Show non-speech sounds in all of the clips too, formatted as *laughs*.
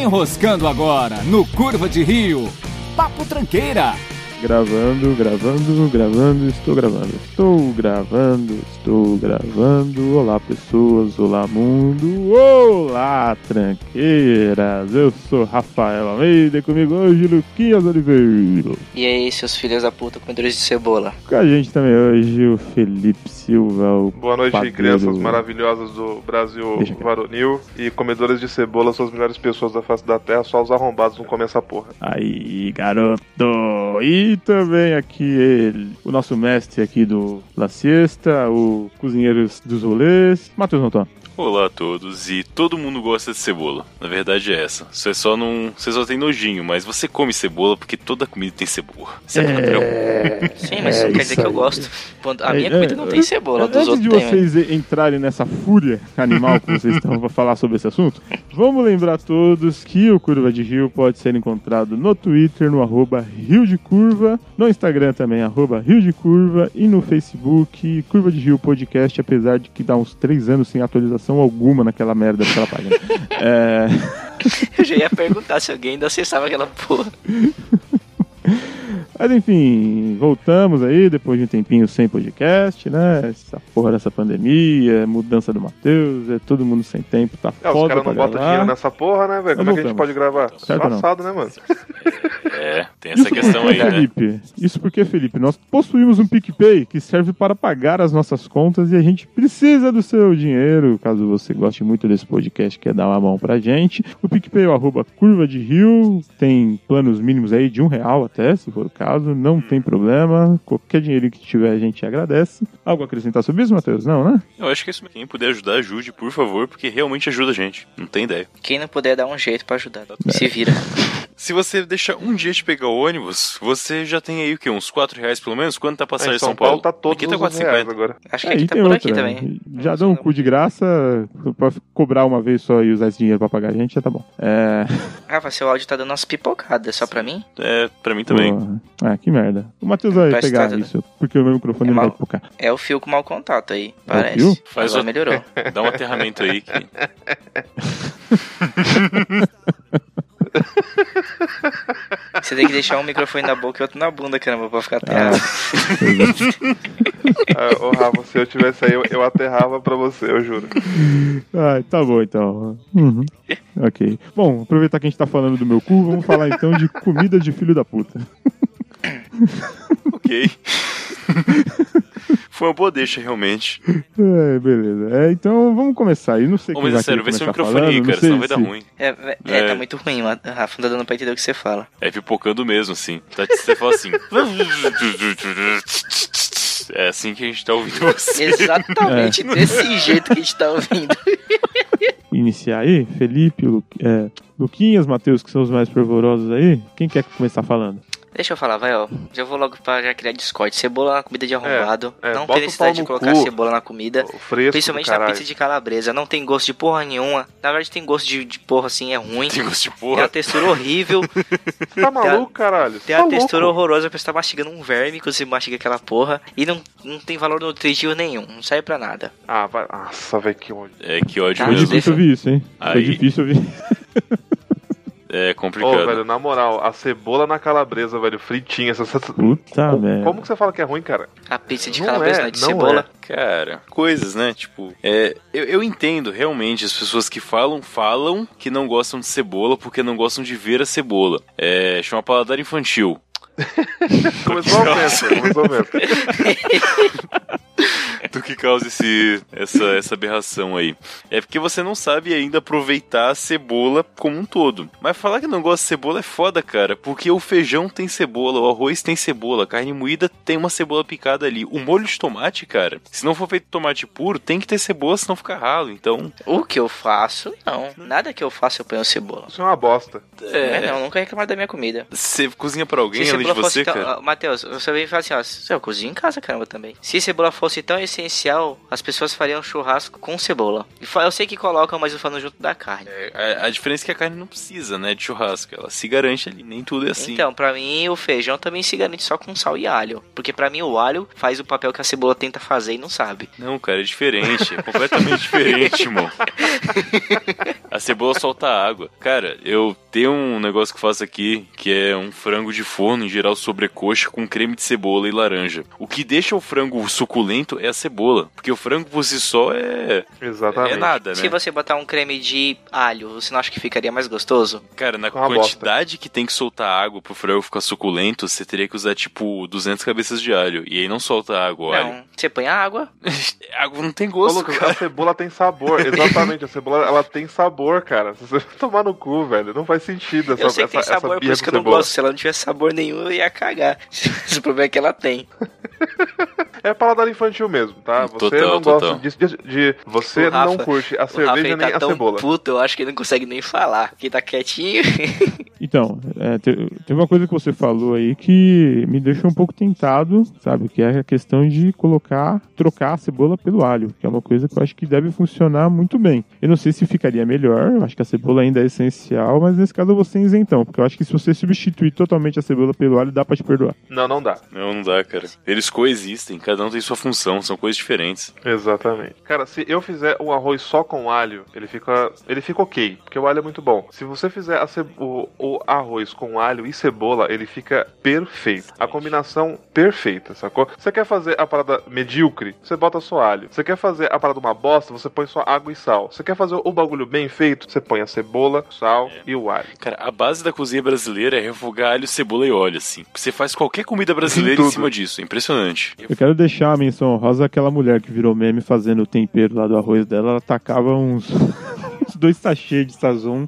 Enroscando agora no Curva de Rio. Papo Tranqueira. Gravando, gravando, gravando, estou gravando, estou gravando, estou gravando. Olá, pessoas, olá, mundo, olá, tranqueiras. Eu sou Rafael Almeida e comigo hoje Luquinhas Oliveira. E aí, seus filhos da puta comedores de cebola? Com a gente também hoje o Felipe Silva. O Boa noite, padeiro. crianças maravilhosas do Brasil varonil e comedores de cebola são as melhores pessoas da face da terra, só os arrombados não comem essa porra. Aí, garoto! E também aqui ele, o nosso mestre aqui do La Siesta, o cozinheiro dos rolês, Matheus Montan. Olá a todos, e todo mundo gosta de cebola. Na verdade é essa. Você só não. Você só tem nojinho, mas você come cebola porque toda comida tem cebola. Isso é, padrão. Sim, mas É não quer dizer que eu gosto. A minha É, comida é, não tem cebola, dos Antes outros de tem. né? vocês entrarem nessa fúria animal que vocês estão para falar sobre esse assunto, vamos lembrar a todos que o Curva de Rio pode ser encontrado no Twitter, no arroba Rio de Curva, no Instagram também, arroba Rio de Curva, e no Facebook, Curva de Rio Podcast, apesar de que dá uns três anos sem atualização alguma naquela merda daquela página. *laughs* É... Eu já ia perguntar se alguém ainda acessava aquela porra. Mas enfim, voltamos aí depois de um tempinho sem podcast, né? Essa porra dessa pandemia, mudança do Matheus, é todo mundo sem tempo, tá É, os foda caras pra não botam dinheiro nessa porra, né, velho? Como é que a gente pode gravar? Certo ou não? Passado, né, mano? *laughs* É, tem essa questão aí, né? Felipe, isso porque, Felipe, nós possuímos um PicPay que serve para pagar as nossas contas e a gente precisa do seu dinheiro, caso você goste muito desse podcast, quer dar uma mão pra gente. O PicPay é o arroba curva de rio, tem planos mínimos aí de um real até, se for o caso, não tem problema. Qualquer dinheiro que tiver a gente agradece. Algo a acrescentar sobre isso, Matheus? Não, né? Eu acho que isso, quem puder ajudar, ajude, por favor, porque realmente ajuda a gente. Não tem ideia. Quem não puder dar um jeito pra ajudar, se vira. *laughs* Se você deixar um dia de pegar o ônibus, você já tem aí o quê? Uns 4 reais pelo menos? Quanto tá Em passagem de São São Paulo Paulo? tá todos Aqui tá os reais 4,50. agora. Acho que Aí aqui tá tem por outra. aqui também. Já dão um cu de graça pra cobrar uma vez só e usar esse dinheiro pra pagar a gente, já tá bom. É. *laughs* Rafa, seu áudio tá dando umas pipocadas, só pra mim? É, pra mim também. Porra. Ah, que merda. O Matheus vai Parece pegar tá- isso, porque o meu microfone É não vai mal. pipocar. É o fio com mau contato aí, fio? parece. Faz Agora o- melhorou. *laughs* Dá um aterramento aí que. *laughs* *laughs* Você tem que deixar um microfone na boca e outro na bunda, caramba, pra ficar Ah, aterrado. *laughs* Ah, Ô, Rafa, se eu tivesse aí, eu, eu aterrava pra você, eu juro. Ah, tá bom então. Uhum. Ok. Bom, aproveitar que a gente tá falando do meu cu, vamos falar então de comida de filho da puta. *laughs* *laughs* Foi uma boa deixa, realmente. É, beleza. É, então vamos começar aí. Não sei vai é sério, vê seu começar microfone aí, falando, cara, não sei senão vai dar se- É, ruim. é, é, É. tá muito ruim, Rafa, não tá dando pra entender o que você fala. É pipocando mesmo, assim. Tá, você fala assim. É assim que a gente tá ouvindo você. *laughs* Exatamente É. desse jeito que a gente tá ouvindo. *laughs* Iniciar aí, Felipe, Lu... é, Luquinhas, Matheus, que são os mais fervorosos aí. Quem quer começar falando? Deixa eu falar, vai, ó. Já vou logo pra já criar Discord. Cebola na comida de arrombado. é, não bota tem necessidade de colocar cu. cebola na comida. O fresco Principalmente na pizza de calabresa. Não tem gosto de porra nenhuma. Na verdade, tem gosto de, de porra assim, é ruim. Tem gosto de Tem uma porra. textura horrível. *laughs* Tá maluco, caralho? Tem tá uma textura horrorosa. Parece que tá mastigando um verme quando você mastiga aquela porra. E não, não tem valor nutritivo nenhum. Não serve pra nada. Ah, vai. Nossa, velho, que ódio. É que ódio Tá, Foi mesmo. difícil ouvir isso, hein? Foi Aí. difícil ouvir. *laughs* É Ô, complicado. velho, na moral, a cebola na calabresa, velho, fritinha. Essa, essa... Puta como, merda. como que você fala que é ruim, cara? A pizza de Não calabresa é, não é de não cebola. Cara, coisas, né? Tipo, é, eu, eu entendo realmente as pessoas que falam, falam que não gostam de cebola porque não gostam de ver a cebola. É, chama paladar infantil. *laughs* Começou a *laughs* ofensa, começou a ofensa. *laughs* do que causa esse, essa, essa aberração aí. É porque você não sabe ainda aproveitar a cebola como um todo. Mas falar que não gosta de cebola é foda, cara, porque o feijão tem cebola, o arroz tem cebola, a carne moída tem uma cebola picada ali. O molho de tomate, cara, se não for feito tomate puro, tem que ter cebola, senão fica ralo. Então, O que eu faço, não. Nada que eu faço eu ponho cebola. Isso é uma bosta. É, não, nunca reclamar da minha comida. você cozinha pra alguém Se além de você, tão... cara? ah, Matheus, você vem e fala assim, ó, eu cozinho em casa, caramba, também. Se cebola fosse tão essencial as pessoas fariam churrasco com cebola. E Eu sei que colocam, mas eu falo junto da carne. É, A, a diferença é que a carne não precisa, né, de churrasco. Ela se garante ali, nem tudo é assim. Então, pra mim, o feijão também se garante só com sal e alho. Porque pra mim, o alho faz o papel que a cebola tenta fazer e não sabe. Não, cara, é diferente. É completamente diferente, irmão. *laughs* A cebola solta água. Cara, eu tenho um negócio que eu faço aqui, que é um frango de forno, em geral sobrecoxa, com creme de cebola e laranja. O que deixa o frango suculento é a cebola. Porque o frango por si só é. Exatamente. É nada, né? Se você botar um creme de alho, você não acha que ficaria mais gostoso? Cara, na quantidade que tem que soltar água pro frango ficar suculento, você teria que usar, tipo, 200 cabeças de alho. E aí não solta água, o alho. Não. Você põe a água. *laughs* água não tem Ô, gosto, Lucas, cara. a cebola tem sabor. Exatamente, a cebola ela tem sabor, cara. Se você *laughs* tomar no cu, velho, não faz sentido essa eu sei que tem essa- essa sabor, por isso que eu não cebola. gosto. Se ela não tivesse sabor nenhum, eu ia cagar. *laughs* o problema é que ela tem. É paladar infantil mesmo, tá? Você Total, não total. gosta de, de- de- Você Rafa- não curte a cerveja nem tá a tão cebola. puto, eu acho que ele não consegue nem falar. Porque tá quietinho. *laughs* Então, é, te- tem uma coisa que você falou aí que me deixou um pouco tentado, sabe? Que é a questão de colocar, trocar a cebola pelo alho, que é uma coisa que eu acho que deve funcionar muito bem. Eu não sei se ficaria melhor, eu acho que a cebola ainda é essencial, mas nesse caso eu vou ser isentão, porque eu acho que se você substituir totalmente a cebola pelo alho, dá pra te perdoar. Não, não dá. Não, não dá, cara. Eles coexistem, cada um tem sua função, são coisas diferentes. Exatamente. Cara, se eu fizer um arroz só com alho, ele fica, ele fica ok, porque o alho é muito bom. Se você fizer a ce- o, o arroz com alho e cebola, ele fica perfeito. A combinação perfeita, sacou? Você quer fazer a parada medíocre, você bota só alho. Você quer fazer a parada uma bosta, você põe só água e sal. Você quer fazer o bagulho bem feito, você põe a cebola, sal e o alho. Cara, a base da cozinha brasileira é refogar alho, cebola e óleo, assim. Você faz qualquer comida brasileira em cima disso. É impressionante. Eu quero deixar a menção honrosa àquela mulher que virou meme fazendo o tempero lá do arroz dela, ela tacava uns *laughs* dois sachês de sazon.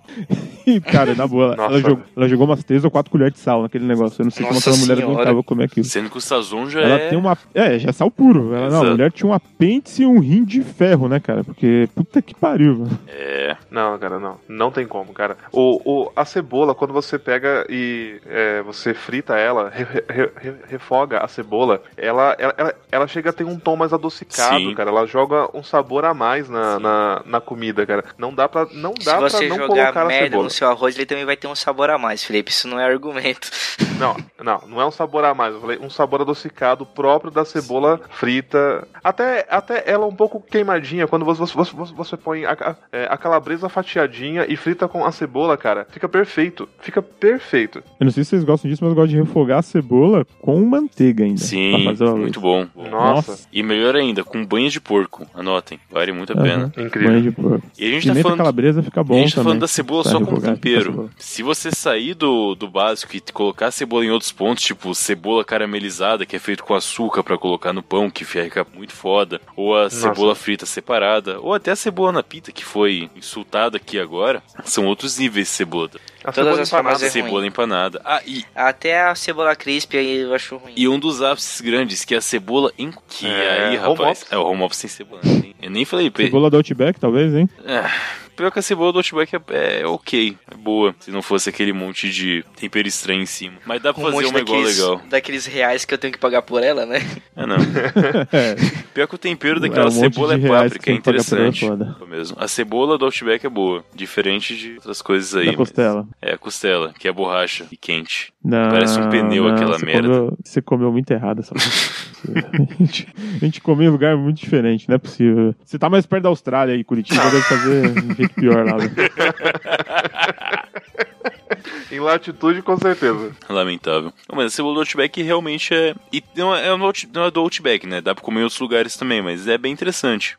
E, cara, na boa, ela, jogou, ela jogou umas três ou quatro colheres de sal naquele negócio. Eu não sei como Nossa aquela mulher aguentava comer aquilo. Sendo que o Sazon já Ela é... tem uma. É, já é sal puro. Ela, não, a mulher tinha um apêndice e um rim de ferro, né, cara? Porque puta que pariu, mano. É... Não, cara, não. Não tem como, cara. O, o, a cebola, quando você pega e é, você frita ela, re- re- re- refoga a cebola, ela, ela, ela, ela chega a ter um tom mais adocicado, Sim. cara. Ela joga um sabor a mais na, na, na comida, cara. Não dá pra, não Se dá pra você não jogar colocar a merda cebola. no seu arroz, ele também vai ter um sabor a mais, Felipe. Isso não é argumento. *laughs* Não, não, não é um sabor a mais. Eu falei um sabor adocicado próprio da cebola frita. Até, até ela um pouco queimadinha. Quando você, você, você, você põe a, a- é, a calabresa fatiadinha e frita com a cebola, cara, fica perfeito. Fica perfeito. Eu não sei se vocês gostam disso, mas eu gosto de refogar a cebola com manteiga ainda. Sim, muito bom. Nossa, E melhor ainda, com banha de porco. Anotem, vale muito a pena. Aham. incrível. Banho de porco. E a gente tá Pimenta falando... calabresa fica bom a gente tá falando da cebola Pra só fica tempero. Se você sair do, do básico e colocar a cebola em outros pontos, tipo cebola caramelizada, que é feito com açúcar pra colocar no pão, que fica muito foda, ou a cebola frita separada, ou até a cebola na pita, que foi insultada aqui agora, são outros níveis de cebola. A Todas cebola as formas empanada. é ruim. cebola empanada. Ah, e, Até a cebola crisp aí eu acho ruim. e um dos ápices grandes, que é a cebola em... Que É, aí, rapaz... É, o home office sem cebola. Eu nem- Eu nem falei... Cebola do Outback, talvez, hein? Pior que a cebola do Outback é, é ok, é boa. Se não fosse aquele monte de tempero estranho em cima. Mas dá pra um fazer uma igual daqueles, legal. daqueles reais que eu tenho que pagar por ela, né? Ah, não. É. *laughs* Pior que o tempero É, daquela um monte cebola é páprica, que é interessante. É mesmo. A cebola do Outback é boa, diferente de outras coisas aí. Da costela. É, a costela, que é borracha e quente. Não, Parece um pneu não, aquela você merda. comeu- você comeu muito errado essa *laughs* a, gente, a gente comeu em lugar muito diferente, não é possível. Você tá mais perto da Austrália aí, Curitiba, deve fazer um jeito pior lá. velho. *laughs* Em latitude, com certeza. Lamentável. Não, Mas a cebola do Outback realmente é. E não é, é não é do Outback, né? Dá pra comer em outros lugares também, mas é bem interessante.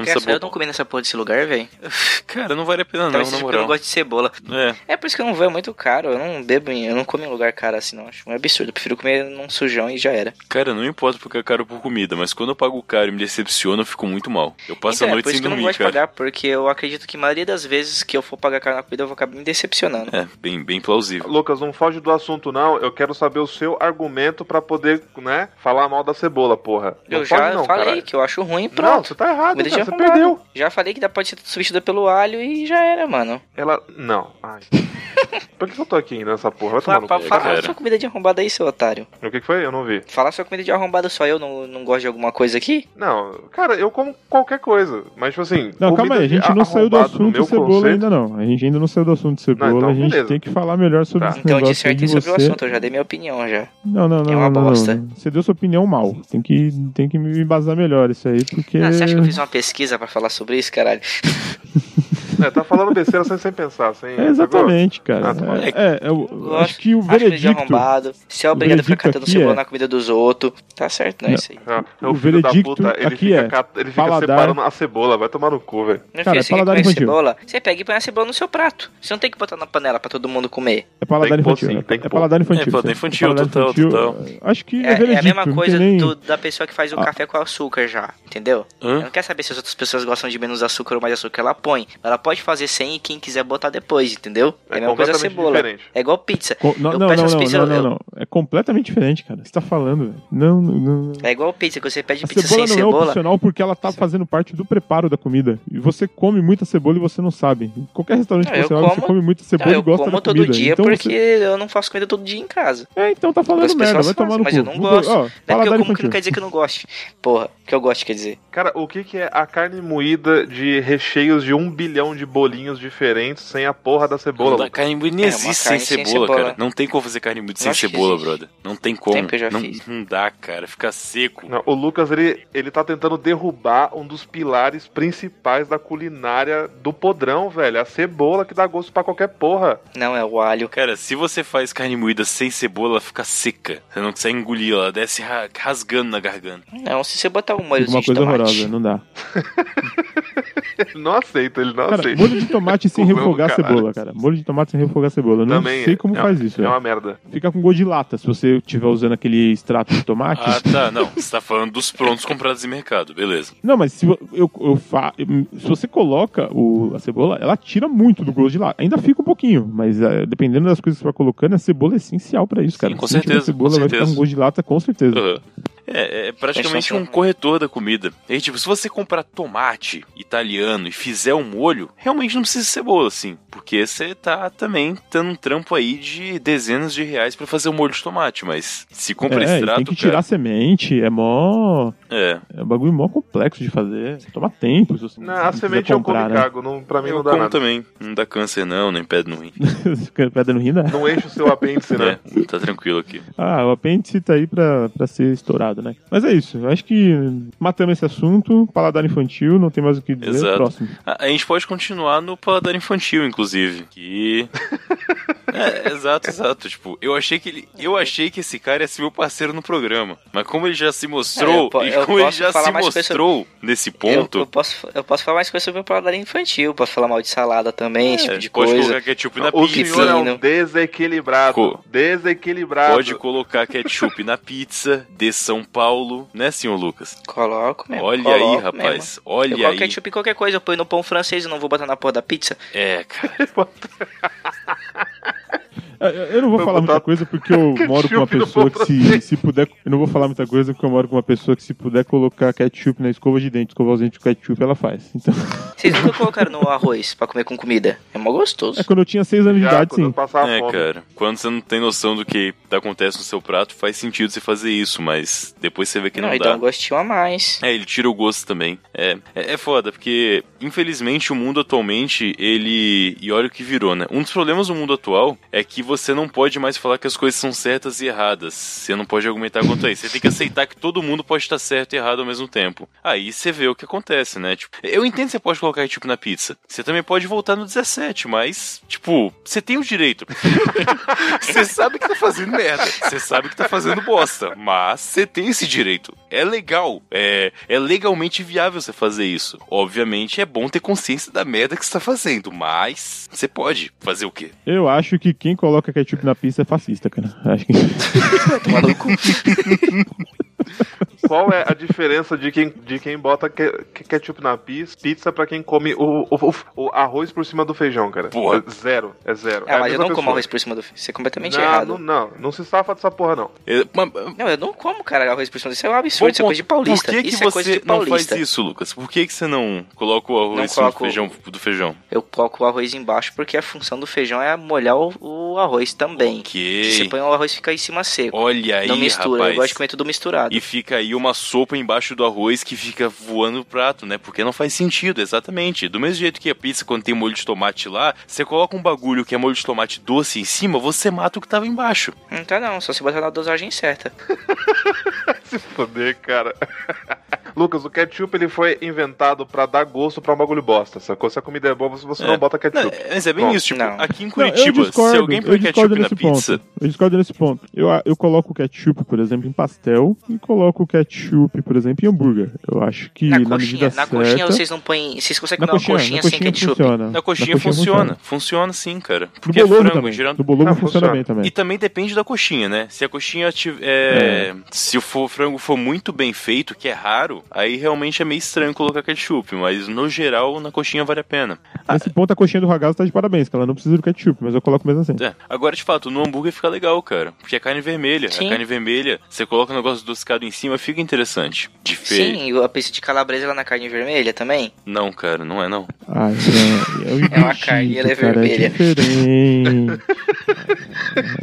É Quer saber, sabor. eu não comi nessa porra desse lugar, velho. *laughs* Cara, não vale a pena não, na porque eu não moral. gosto de cebola. É, É por isso que eu não vou, é muito caro. Eu não bebo em. Eu não como em lugar caro assim, não. Acho um absurdo. Eu prefiro comer num sujão e já era. cara, não importa porque é caro por comida, mas quando eu pago caro e me decepciona, eu fico muito mal. Eu passo então, a é noite isso sem que eu não dormir, gosto de cara. pagar, porque eu acredito que a maioria das vezes que eu for pagar caro na comida, eu vou acabar me decepcionando. É, bem, bem plausível. Lucas, não foge do assunto, não. Eu quero saber o seu argumento pra poder, né, falar mal da cebola, porra. Não eu já não, falei caralho. que eu acho ruim, Não, pronto. você tá errado, cara, perdeu. Já falei que dá- pode ser substituída pelo alho e já era, mano. Ela. Não. Ai. *laughs* Por que eu tô aqui ainda nessa porra? Vai tomar Fala, no fala, cu. fala cara. sua comida de arrombado aí, seu otário. O que que foi? Eu não vi. Fala sua comida de arrombado só eu, não, não gosto de alguma coisa aqui? Não, cara, eu como qualquer coisa. Mas, tipo assim. Não, calma aí, a gente não saiu do assunto cebola conceito- ainda não. A gente ainda não saiu do assunto cebola, então a gente beleza. tem que falar melhor sobre Tá. esse Então aí de dissertei sobre o assunto, eu já dei minha opinião já. Não, não, não, É uma não, não, bosta. não. Você deu sua opinião mal. Tem que, tem que me embasar melhor isso aí, porque... Ah, você acha que eu fiz uma pesquisa pra falar sobre isso, caralho? *laughs* É, tá falando besteira sem, sem pensar, sem. É exatamente, cara. Ah, tá é, é, eu Gosto. acho que o Acho de veredicto... arrombado. Se é obrigado a ficar veredicto catando cebola é- na comida dos outros, tá certo, não é Não. isso aí. Ah, O o filho da veredicto puta, ele aqui fica, é cat- ele fica paladar- separando a cebola, vai tomar no cu, velho. Cara, filho, é você quer paladar infantil. cebola? Você pega e põe a cebola no seu prato. Você não tem que botar na panela pra todo mundo comer. É paladar infantil. sim, é- tem que é paladar infantil. É, paladar infantil, total, total. Acho que é, É, é veredicto. a mesma coisa da pessoa que faz o Ah. café com açúcar já, entendeu? Não quer saber se outras pessoas gostam de menos açúcar ou mais açúcar, ela põe. Ela pode fazer sem e quem quiser botar depois, entendeu? É, É a mesma coisa a cebola. diferente. É igual pizza. Co- Não, Eu não, peço não, as não, pizzas, não, não, eu- não. É completamente diferente, cara. Você tá falando, velho. Não, não, não. É igual pizza, que você pede A pizza cebola sem não é cebola. opcional porque ela tá fazendo parte do preparo da comida. E você come muita cebola e você não sabe. Em qualquer restaurante Não, que eu você vai, você como- come muita cebola eu e gosta como da todo comida. dia então porque você... eu não faço comida todo dia em casa. É, então tá falando merda, vai tomar no mas cu. eu não gosto. Não é porque eu como que não quer dizer que eu não goste. Porra, que eu gosto quer dizer. Cara, o que, que é a carne moída de recheios de um bilhão de bolinhos diferentes sem a porra da cebola? Não Lucas? carne moída nem É, existe sem cebola, cebola. cara. Não tem como fazer carne moída sem cebola, brother. Não tem como. Sempre eu já não, fiz. não dá, cara. Fica seco. Não, o Lucas, ele, ele tá tentando derrubar um dos pilares principais da culinária do podrão, velho. A cebola que dá gosto pra qualquer porra. Não, é o alho. Cara, se você faz carne moída sem cebola, ela fica seca. Você não consegue engolir, ela desce ra- rasgando na garganta. Não, se você botar um uma coisa horrorosa, não dá. Ele não aceita, ele não Cara, aceita. molho de tomate sem *laughs* refogar a caralho. cebola, cara. Molho de tomate sem refogar a cebola. Eu não Também sei como é, faz isso, É velho. uma merda. Fica com gosto de lata se você estiver usando aquele extrato de tomate. Ah, tá. Não, você tá falando dos prontos comprados em mercado. Beleza. Não, mas se, vo- eu, eu fa... se você coloca o, a cebola, ela tira muito do gosto de lata. Ainda fica um pouquinho, mas eh, dependendo das coisas que você vai colocando, a cebola é essencial pra isso, cara. Sim, com Se certeza, cebola com vai ficar um gosto de lata, com certeza. Aham. É, é praticamente um corretor da comida. E tipo, se você comprar tomate italiano e fizer um molho, realmente não precisa de cebola, assim. Porque você tá também dando um trampo aí de dezenas de reais pra fazer um molho de tomate. Mas se compra É, e extrato, tem que tirar a cara, semente, é mó. É, É um bagulho mó complexo de fazer. Toma tempo. Se você Não, a semente eu como e né? cago. Não, pra mim eu não dá como nada. também. Não dá câncer não, nem pedra no rim. *laughs* Pedra no rim, né? Não enche o seu apêndice, né? É, tá tranquilo aqui. Ah, o apêndice tá aí pra, pra ser estourado, né? Mas é isso. Eu acho que matamos esse assunto. Paladar infantil, não tem mais o que dizer. Exato. Próximo. A, a gente pode continuar no paladar infantil, inclusive. Que. *laughs* É, exato, exato. Tipo, eu achei que ele. Eu achei que esse cara ia ser meu parceiro no programa. Mas como ele já se É, mostrou, eu po- e eu como ele posso já falar se mostrou nesse Eu, ponto, eu posso, eu posso falar mais coisas sobre o paladar infantil, posso falar mal de salada também, esse tipo é, de pode coisa. colocar ketchup na O pizza. senhor é um desequilibrado. Co- Desequilibrado. Pode colocar ketchup na pizza de São Paulo, né, senhor Lucas? Coloco mesmo. Olha coloco aí, mesmo. rapaz. Eu Olha coloco aí. ketchup em qualquer coisa, eu ponho no pão francês e não vou botar na porra da pizza. É, cara. É, Eu não vou falar muita coisa porque eu *laughs* moro com uma pessoa que se, se puder. Eu não vou falar muita coisa porque eu moro com uma pessoa que se puder colocar ketchup na escova de dente, escovar os dentes com ketchup, ela faz. Então, *laughs* Vocês nunca colocaram no arroz pra comer com comida? É mó gostoso. é quando eu tinha seis anos de idade, sim. É, fome. cara. Quando você não tem noção do que acontece no seu prato, faz sentido você fazer isso, mas depois você vê que não, não, dá. dá um gostinho a mais. É, ele tira o gosto também. É, é, é foda, porque infelizmente o mundo atualmente, ele. E olha o que virou, né? Um dos problemas do mundo atual é que você não pode mais falar que as coisas são certas e erradas. Você não pode argumentar contra isso. Você tem que aceitar que todo mundo pode estar certo e errado ao mesmo tempo. Aí você vê o que acontece, né? Tipo, eu entendo que você pode colocar tipo na pizza. Você também pode voltar no 17, mas, tipo, você tem o direito. *laughs* Você sabe que tá fazendo merda. Você sabe que tá fazendo bosta. Mas você tem esse direito. É legal. É, é legalmente viável você fazer isso. Obviamente é bom ter consciência da merda que você tá fazendo. Mas você pode fazer o quê? Eu acho que quem coloca ketchup na pizza é fascista, cara. Acho que. *laughs* *laughs* Qual é a diferença de quem, de quem bota que- que- ketchup na pizza, pizza pra quem come o, o, o- o arroz por cima do feijão, cara? Porra. É zero, é zero. Ah, é a mas eu não como pessoa. arroz por cima do. Isso é completamente não, errado. Não, não, não se safa dessa porra, não. É, mas- Não, eu não como, cara, arroz por cima. Isso é um absurdo, isso é Bom coisa de paulista. Por que, que isso é coisa você não faz isso, Lucas? Por que, que você não coloca o arroz em cima do feijão, do feijão? Eu coloco o arroz embaixo porque a função do feijão é molhar o, o arroz também. Ok. Você põe o arroz e fica em cima seco. Olha aí, não mistura, rapaz. eu gosto de comer tudo misturado. E fica aí uma sopa embaixo do arroz que fica voando no prato, né? Porque não faz sentido, exatamente. Do mesmo jeito que a pizza, quando tem molho de tomate lá, você coloca um bagulho que é molho de tomate doce em cima, você mata o que tava embaixo. Não tá não, só se botar na dosagem certa. *laughs* Se foder, cara. *laughs* Lucas, o ketchup ele foi inventado pra dar gosto pra um bagulho bosta, sacou? Se a comida é boa, você você É. não bota Não, ketchup. mas é bem Bom, isso, tipo, não. aqui em Não, Curitiba, eu discordo, se alguém põe ketchup na nesse pizza, ponto. Eu discordo nesse ponto. Eu, eu coloco ketchup, por exemplo, em pastel e coloco ketchup, por exemplo, em hambúrguer. Eu acho que Na na, coxinha, medida na certa... coxinha vocês não põem. Vocês conseguem na comer coxinha, uma coxinha, na sem coxinha ketchup? funciona. na coxinha, funciona. Funciona sim, cara. Porque é bolovo frango, também. geralmente. No bolovo Ah, funciona funciona. bem também. E também depende da coxinha, né? Se a coxinha tiver. é, Se o frango for muito bem feito, que é raro, aí realmente é meio estranho colocar ketchup. Mas no geral, na coxinha vale a pena. Nesse ponto, a coxinha do ragazzo tá de parabéns, que ela não precisa do ketchup, mas eu coloco mesmo assim. É. Agora, de fato, no hambúrguer fica legal, cara. Porque é carne vermelha. Sim. A carne vermelha, você coloca um negócio adocicado em cima, fica interessante. De fe... Sim, e a pizza de calabresa lá na carne vermelha também. Não, cara, não é não. Ai, é, é, o *laughs* É uma carne, ela é cara, vermelha. É diferente.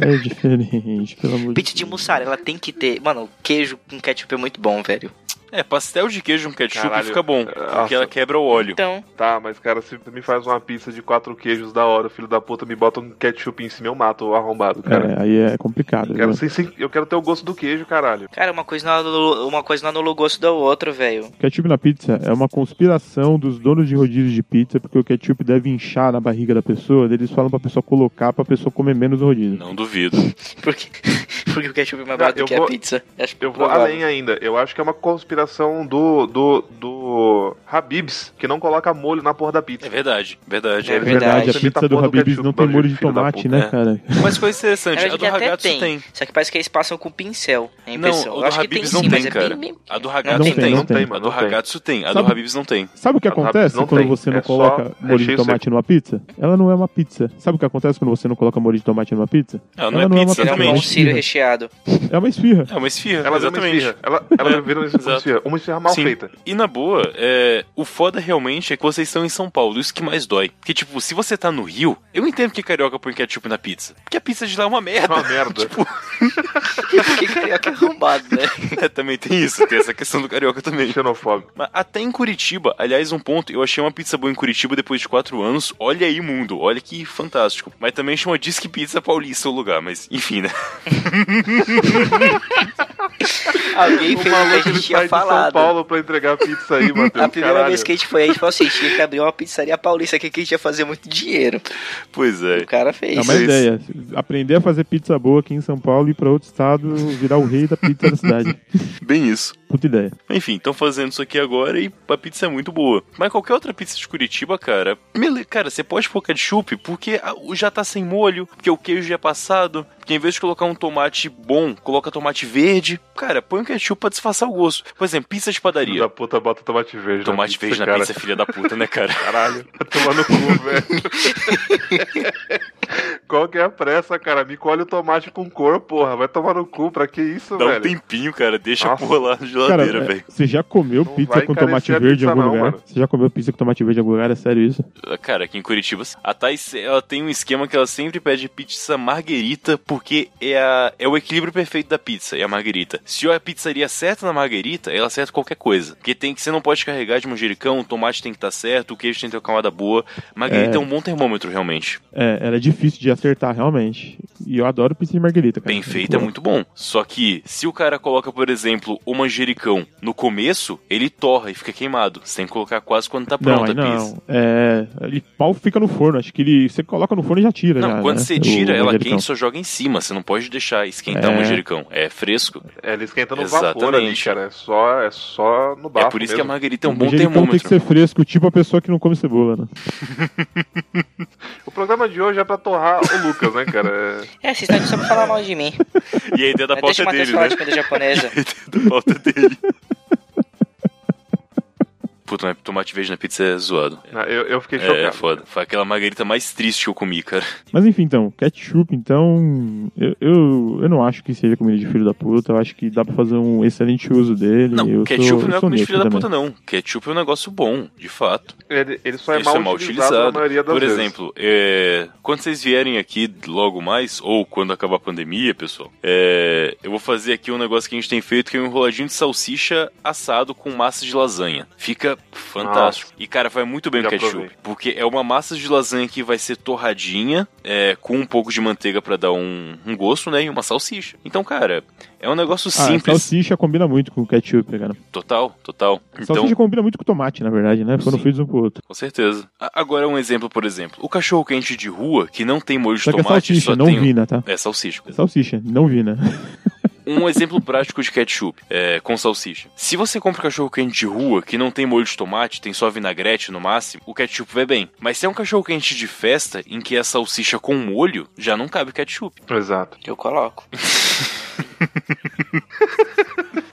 *laughs* é diferente, pelo amor de Pizza de mussarela tem que ter. Mano, queijo com ketchup é muito bom, velho. É, pastel de queijo com ketchup Caralho. fica bom. Nossa. Porque ela quebra o óleo. Então, Tá, mas cara, se me faz uma pizza de quatro queijos da hora, filho da puta me bota um ketchup em cima, eu mato o arrombado, cara. É, aí é complicado. Eu, quero, viu? sim, sim, eu quero ter o gosto do queijo, caralho. cara, uma coisa não uma coisa não anula o gosto da outra, velho. Ketchup na pizza é uma conspiração dos donos de rodízios de pizza, porque o ketchup deve inchar na barriga da pessoa, eles falam pra pessoa colocar pra pessoa comer menos no rodízio. Não duvido. *laughs* Porque, *laughs* porque o ketchup é mais barato do que a vou- pizza. Acho Eu vou além ainda. Eu acho que é uma conspiração do, do, do Habibs, que não coloca molho na porra da pizza. É verdade, verdade. É É verdade, verdade. a pizza a do Habib's não tem molho de tomate, né, cara? Mas coisa interessante, a verdade, do Ragazzo tem. tem. Só que parece que eles passam com pincel a Não, impressão. o Eu do acho que tem Habib's sim, não mas tem, é cara. A do Ragazzo tem, não tem, A do. Ragazzo tem. A do Habib's não tem. Sabe o que A acontece quando você não é coloca molho de tomate numa pizza? Ela não é uma pizza. Sabe o que acontece quando você não coloca molho de tomate numa pizza? Ela não é é pizza, Ele é um exatamente. cílio recheado. É uma esfirra. É uma esfirra, exatamente. esfirra. Ela, É, vira uma *laughs* exato. Esfirra. Uma esfirra mal Sim. feita. E na boa, é, o foda realmente é que vocês estão em São Paulo, isso que mais dói. Porque, tipo, se você tá no Rio, eu entendo que carioca põe ketchup na pizza. Porque a pizza de lá é uma É merda. uma merda. *laughs* tipo, Porque carioca é arrombado, né? *laughs* é, também tem isso, tem essa questão do carioca também. Xenofóbico. Mas até em Curitiba, aliás, um ponto, eu achei uma pizza boa em Curitiba depois de quatro anos. Olha aí, mundo, olha que fantástico. Mas também chama Disque Pizza Paulista o lugar, mas enfim, né? *laughs* Alguém fez o que a gente sai de São falado. Paulo pra entregar pizza aí, *laughs* Matheus. A primeira Caralho. vez que a gente foi aí, a gente falou assim, tinha que abrir uma pizzaria paulista aqui que a gente ia fazer muito dinheiro. Pois é. O cara fez. É uma ideia. Aprender a fazer pizza boa aqui em São Paulo e ir pra outro estado virar o rei da pizza da cidade. *laughs* Bem isso. Puta ideia. Enfim, estão fazendo isso aqui agora e a pizza é muito boa. Mas qualquer outra pizza de Curitiba, cara, mele- cara, você pode pôr ketchup porque já tá sem molho, porque o queijo já é passado. Porque em vez de colocar um tomate bom, coloca tomate verde. Cara, põe um ketchup pra disfarçar o gosto. Por exemplo, pizza de Filho padaria. da puta bota tomate verde. Tomate na pizza, verde na cara. pizza, filha da puta, né, cara? *laughs* Caralho, tá tomando cu, velho. *laughs* Qual que é a pressa, cara? Me colhe o tomate com cor, porra. Vai tomar no cu, pra que isso, Dá um velho? tempinho, cara. Deixa a Nossa. porra lá na geladeira, é, velho. você já comeu Não pizza com tomate a verde em algum não, lugar? mano. Você já comeu pizza com tomate verde em algum lugar? É sério isso? Cara, aqui em Curitiba, a Thais, ela tem um esquema que ela sempre pede pizza marguerita, porque é, a, é o equilíbrio perfeito da pizza, é a marguerita. Se a pizzaria acerta na marguerita, ela acerta qualquer coisa. Porque tem que você não pode carregar de manjericão, o tomate tem que estar certo, o queijo tem que ter uma camada boa. Marguerita é, É. um bom termômetro, realmente. É, ela é difícil de acertar, realmente. E eu adoro pizza de margarita, cara. Bem feito é muito bom. Só que, se o cara coloca, por exemplo, o manjericão no começo, ele torra e fica queimado. Você tem que colocar quase quando tá Não, pronta aí a pizza. não. É, ele pau fica no forno. Acho que ele. Você coloca no forno e já tira. Não, já, quando né? você tira, O ela manjericão. quente, só joga em cima. Você não pode deixar esquentar É. o manjericão. É fresco. É, ele esquenta no vapor ali, Exatamente. cara. É só, é só no bafo é por isso que a mesmo. margarita é um bom manjericão termômetro. tem que ser fresco, tipo a pessoa que não come cebola, né? *laughs* O programa de hoje é pra torrar o Lucas, né, cara? É, vocês estão aqui só pra falar mal de mim. *laughs* E a ideia da Mas Deixa pauta Matheus dele, né? de comida japonesa. *laughs* A ideia da pauta dele. Puta, mas tomate verde na pizza é zoado. Eu, eu fiquei É, chocado. foda. Foi aquela margarita mais triste que eu comi, cara. Mas enfim, então, ketchup, então. Eu, eu, eu não acho que seja comida de filho da puta. Eu acho que dá pra fazer um excelente uso dele. Não, eu ketchup sou, não é comida de filho da também. puta, não. Ketchup é um negócio bom, de fato. Ele, ele só é Isso mal, utilizado, na maioria das Por vezes. exemplo, é, quando vocês vierem aqui logo mais, ou quando acabar a pandemia, pessoal, é, eu vou fazer aqui um negócio que a gente tem feito, que é um enroladinho de salsicha assado com massa de lasanha. Fica fantástico. E, cara, vai muito bem Já com ketchup. provei. Porque é uma massa de lasanha que vai ser torradinha, é, com um pouco de manteiga pra dar um, um gosto, né? E uma salsicha. Então, cara, é um negócio Ah, simples. salsicha combina muito com ketchup, cara. Total, total. Então, Salsicha combina muito com tomate, na verdade, né? Sim. feitos um pro outro. Com certeza. A- Agora um exemplo, por exemplo. O cachorro quente de rua, que não tem molho de Só que é tomate, salsicha, só não tem... vina, tá? É, salsicha. Salsicha, não vina. *laughs* Um exemplo prático de ketchup, é, com salsicha. Se você compra um cachorro quente de rua, que não tem molho de tomate, tem só vinagrete no máximo, o ketchup vai bem. Mas se é um cachorro quente de festa, em que é salsicha com molho, já não cabe ketchup. Exato. Eu coloco. *laughs*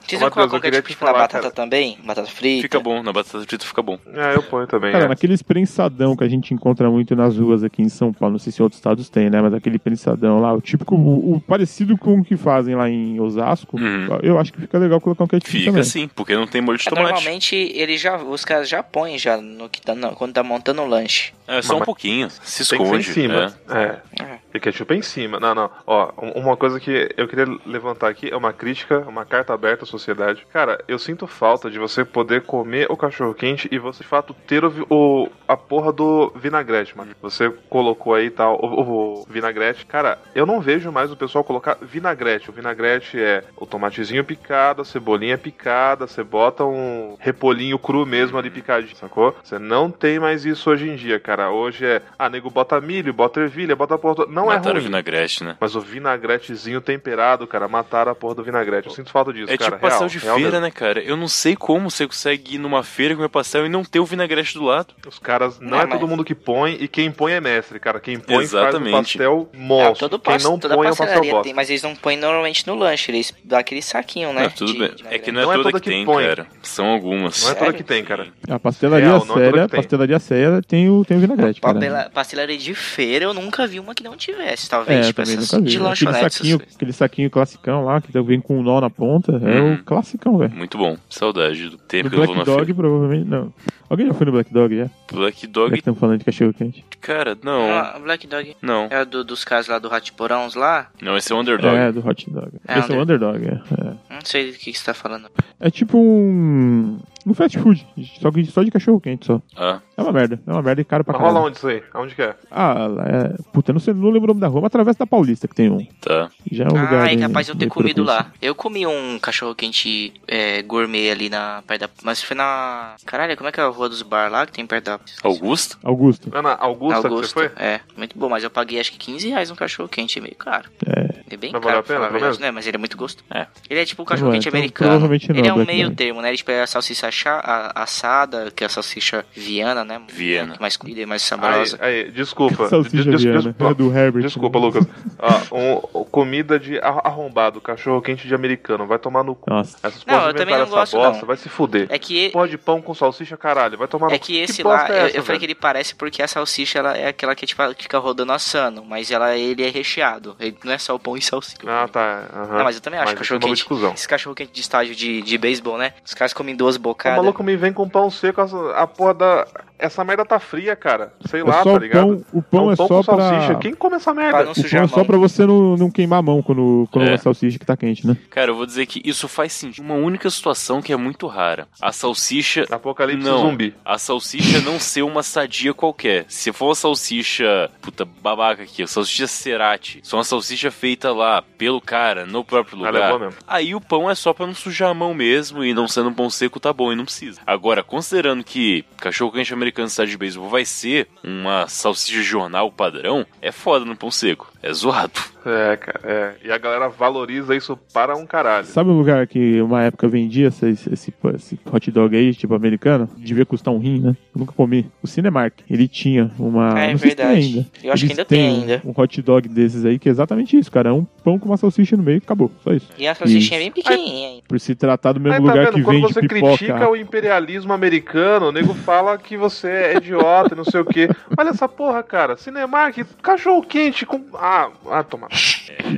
Vocês não colocam ketchup na falar, batata cara. também? Batata frita? Fica bom, na batata frita fica bom. É, eu ponho também. Cara, é. naqueles prensadão que a gente encontra muito nas ruas aqui em São Paulo, não sei se em outros estados tem, né? Mas aquele prensadão lá, o típico, o, o parecido com o que fazem lá em Osasco, Uhum. eu acho que fica legal colocar um ketchup Fica também. sim, porque não tem molho de É, tomate. normalmente ele já, os caras já põem já no que tá, no- quando tá montando o lanche. É só um Mas- pouquinho, se Tem que ser em esconde. cima. é. É. E ketchup é em cima. Não, não. Ó, um- uma coisa que eu queria levantar aqui é uma crítica, uma carta aberta à sociedade. Cara, eu sinto falta de você poder comer o cachorro quente e você de fato ter o, o- a porra do vinagrete, mano. Você colocou aí tal o, o vinagrete. Cara, eu não vejo mais o pessoal colocar vinagrete. O vinagrete é o tomatezinho picado, a cebolinha picada, você bota um repolhinho cru mesmo ali picadinho, sacou? Você não tem mais isso hoje em dia, cara. Hoje é, ah, nego bota milho, bota ervilha, bota porra toda. Não Mataram é o ruim. vinagrete, né? Mas o vinagretezinho temperado, cara, mataram a porra do vinagrete. Eu sinto falta disso, É cara. tipo pastel de real feira, mesmo. né, cara? Eu não sei como você consegue ir numa feira comer pastel e não ter o vinagrete do lado. Os caras, não, Não, é mas- todo mundo que põe, e quem põe é mestre, cara. Quem põe Exatamente. faz o pastel É, monstro. todo quem não toda põe é um pastel pastelaria bosta. tem, mas eles não põem normalmente no lanche, eles dão aquele saquinho, né? Ah, tudo de- bem. de É que não é Não é toda toda que que tem, põe. cara. São algumas. Não é toda que tem, cara. A pastelaria Real, é séria, pastelaria séria tem o, tem o vinagrete, cara. Pastelaria de feira eu nunca vi uma que não tivesse, É, talvez. tipo, também essas nunca vi. de Aquele lanchonete. essas saquinho, coisas. aquele saquinho classicão lá, que vem com um nó na ponta, é Uhum. o classicão, velho. Muito bom. Saudade do tempo No que eu vou Black na Dog, feira. provavelmente, não. Alguém já foi no Black Dog, já? Black Já Dog, que estamos falando de cachorro quente. cara, não. Ah, Black Dog Não. é do, dos caras lá do Ratiporãos lá. Não, esse é o Underdog. É, do Hot Dog. É, Esse é o Underdog, é. É, Não sei do que, que você tá falando. É tipo um. Um fast food, só, que só de cachorro quente só. Ah, É uma merda, é uma merda e caro pra Mas caralho. rola onde isso aí? Aonde que é? Ah, lá é. Puta, não, sei, não lembro o nome da rua, mas através da Paulista que tem um. tá. Já é um lugar. ah, é capaz de eu ter comido lá. Eu comi um cachorro quente é, gourmet ali na perto da. Mas foi na. Caralho, como é que é a rua dos bar lá que tem perto da. Augusto? Augusto. Não, na Augusta, que Augusto. você foi? É, muito bom, mas eu paguei acho que 15 reais um cachorro quente, é meio caro. É. É bem Mas caro, valeu a pena, verdade, né? Mas ele é muito gostoso. É. Ele é tipo um cachorro Ué, quente então americano. provavelmente não, ele é um meio Dog. termo, né? Ele pega a salsicha chá, a, assada, que é a salsicha viana, né? Viena. Mais comida e mais Aí, saborosa. aí, desculpa. Salsicha Des- des- Viana, des- é do Herbert. Desculpa, Lucas. Ah, um- comida de ar- arrombado, cachorro quente de americano. Vai tomar no cu. Nossa. Essas Não, eu também não essa gosto, bosta, não. vai se fuder. É que Pó de pão com salsicha, caralho. Vai tomar no É cu. que esse bosta lá, é eu, essa, eu falei velho? que ele parece porque a salsicha ela é aquela que tipo, fica rodando assando, mas ela, ele é recheado. Ele não é só o pão e salsicha. Ah, tá. Não, mas eu também acho Mas cachorro é um quente. Esse cachorro quente de estádio de, de beisebol, né? Os caras comem duas O bocadas. maluco me vem com pão seco, a, a porra da. Essa merda tá fria, cara. Sei É lá, só tá o ligado? pão, o pão é, um pão só com pra. salsicha. Quem come essa merda? Pra não O pão é só pra você não, não queimar a mão quando, quando É. a salsicha que tá quente, né? Cara, eu vou dizer que isso faz sentido. Uma única situação que é muito rara. A salsicha. Apocalipse Não. zumbi. A salsicha não ser uma sadia qualquer. Se for uma salsicha. Puta, babaca aqui. A salsicha cerati. Só uma salsicha feita lá, pelo cara, no próprio é lugar. Aí o pão é só pra não sujar a mão mesmo e não sendo um pão seco tá bom e não precisa. Agora, considerando que cachorro quente americano estádio de beisebol vai ser uma salsicha de jornal padrão, é foda no pão seco. É zoado. É, cara, é. E a galera valoriza isso para um caralho. Sabe um lugar que uma época vendia esse, esse, esse- hot dog aí, tipo americano? Devia custar um rim, né? Eu nunca comi. O Cinemark, ele tinha uma. É não sei se tem verdade. ainda. Eu acho que Eles ainda tem ainda. Um hot dog desses aí, que é exatamente isso, cara. É um pão com uma salsicha no meio, acabou. Só isso. E a salsichinha é bem pequenininha ainda. Por se tratar do mesmo Aí, tá lugar vendo? que Quando vende você pipoca. critica o imperialismo americano, o nego fala que você é idiota e não sei o quê. Olha essa porra, cara. Cinemark, cachorro quente com. Ah, ah, toma.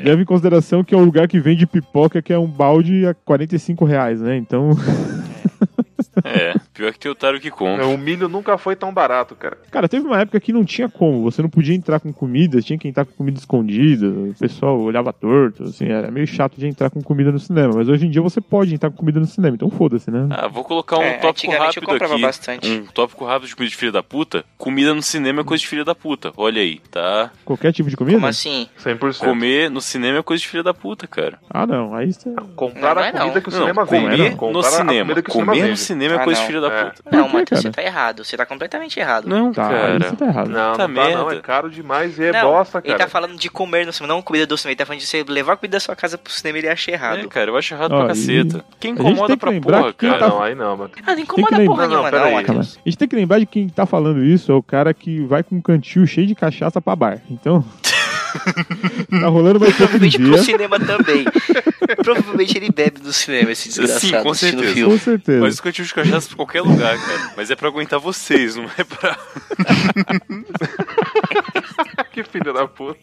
Leva em consideração que é um lugar que vende pipoca que é um balde a 45 reais, né? Então, É, *laughs* pior que tem otário que compra. O milho nunca foi tão barato, cara. cara, teve uma época que não tinha como. Você não podia entrar com comida, tinha que entrar com comida escondida. O pessoal olhava torto, assim, era meio chato de entrar com comida no cinema. Mas hoje em dia você pode entrar com comida no cinema, então foda-se, né? Ah, vou colocar um É, tópico rápido aqui. bastante. Um tópico rápido de comida de filha da puta. Comida no cinema é coisa de filha da puta. Olha aí, tá? Qualquer tipo de comida? Como assim? 100%. Comer no cinema é coisa de filha da puta, cara. Ah, não. Aí você. Comprar Não, a não é comida não. que o Não, cinema comer vende. no Comprar a cinema. Comer no cinema é Ah, coisa de não. filha da É. puta. Por Não, Matheus, você tá errado. Você tá completamente errado. Não, Tá, cara. você tá errado. Não, não dá, não. merda. É caro demais e é não, bosta, ele cara. tá falando de comer no cinema, não comida do cinema. Ele tá falando de você levar a comida da sua casa pro cinema ele acha errado. É, cara, eu acho errado Ó, pra caceta. Quem a gente incomoda pra lembrar porra, que quem cara? tá- não, aí não, mano. Ah, não incomoda que porra lembrar- nenhuma, Não, não, não. Matheus. A gente tem que lembrar de quem tá falando isso é o cara que vai com um cantil cheio de cachaça pra bar. Então. *laughs* *laughs* tá rolando uma Provavelmente pro cinema também. Provavelmente ele bebe no cinema, esse desgraçado. Sim, com certeza. filme. Com certeza. Mas o cantinho de cachaça pra qualquer lugar, cara. Mas é pra aguentar vocês, não é pra. *laughs* *laughs* que filho da puta.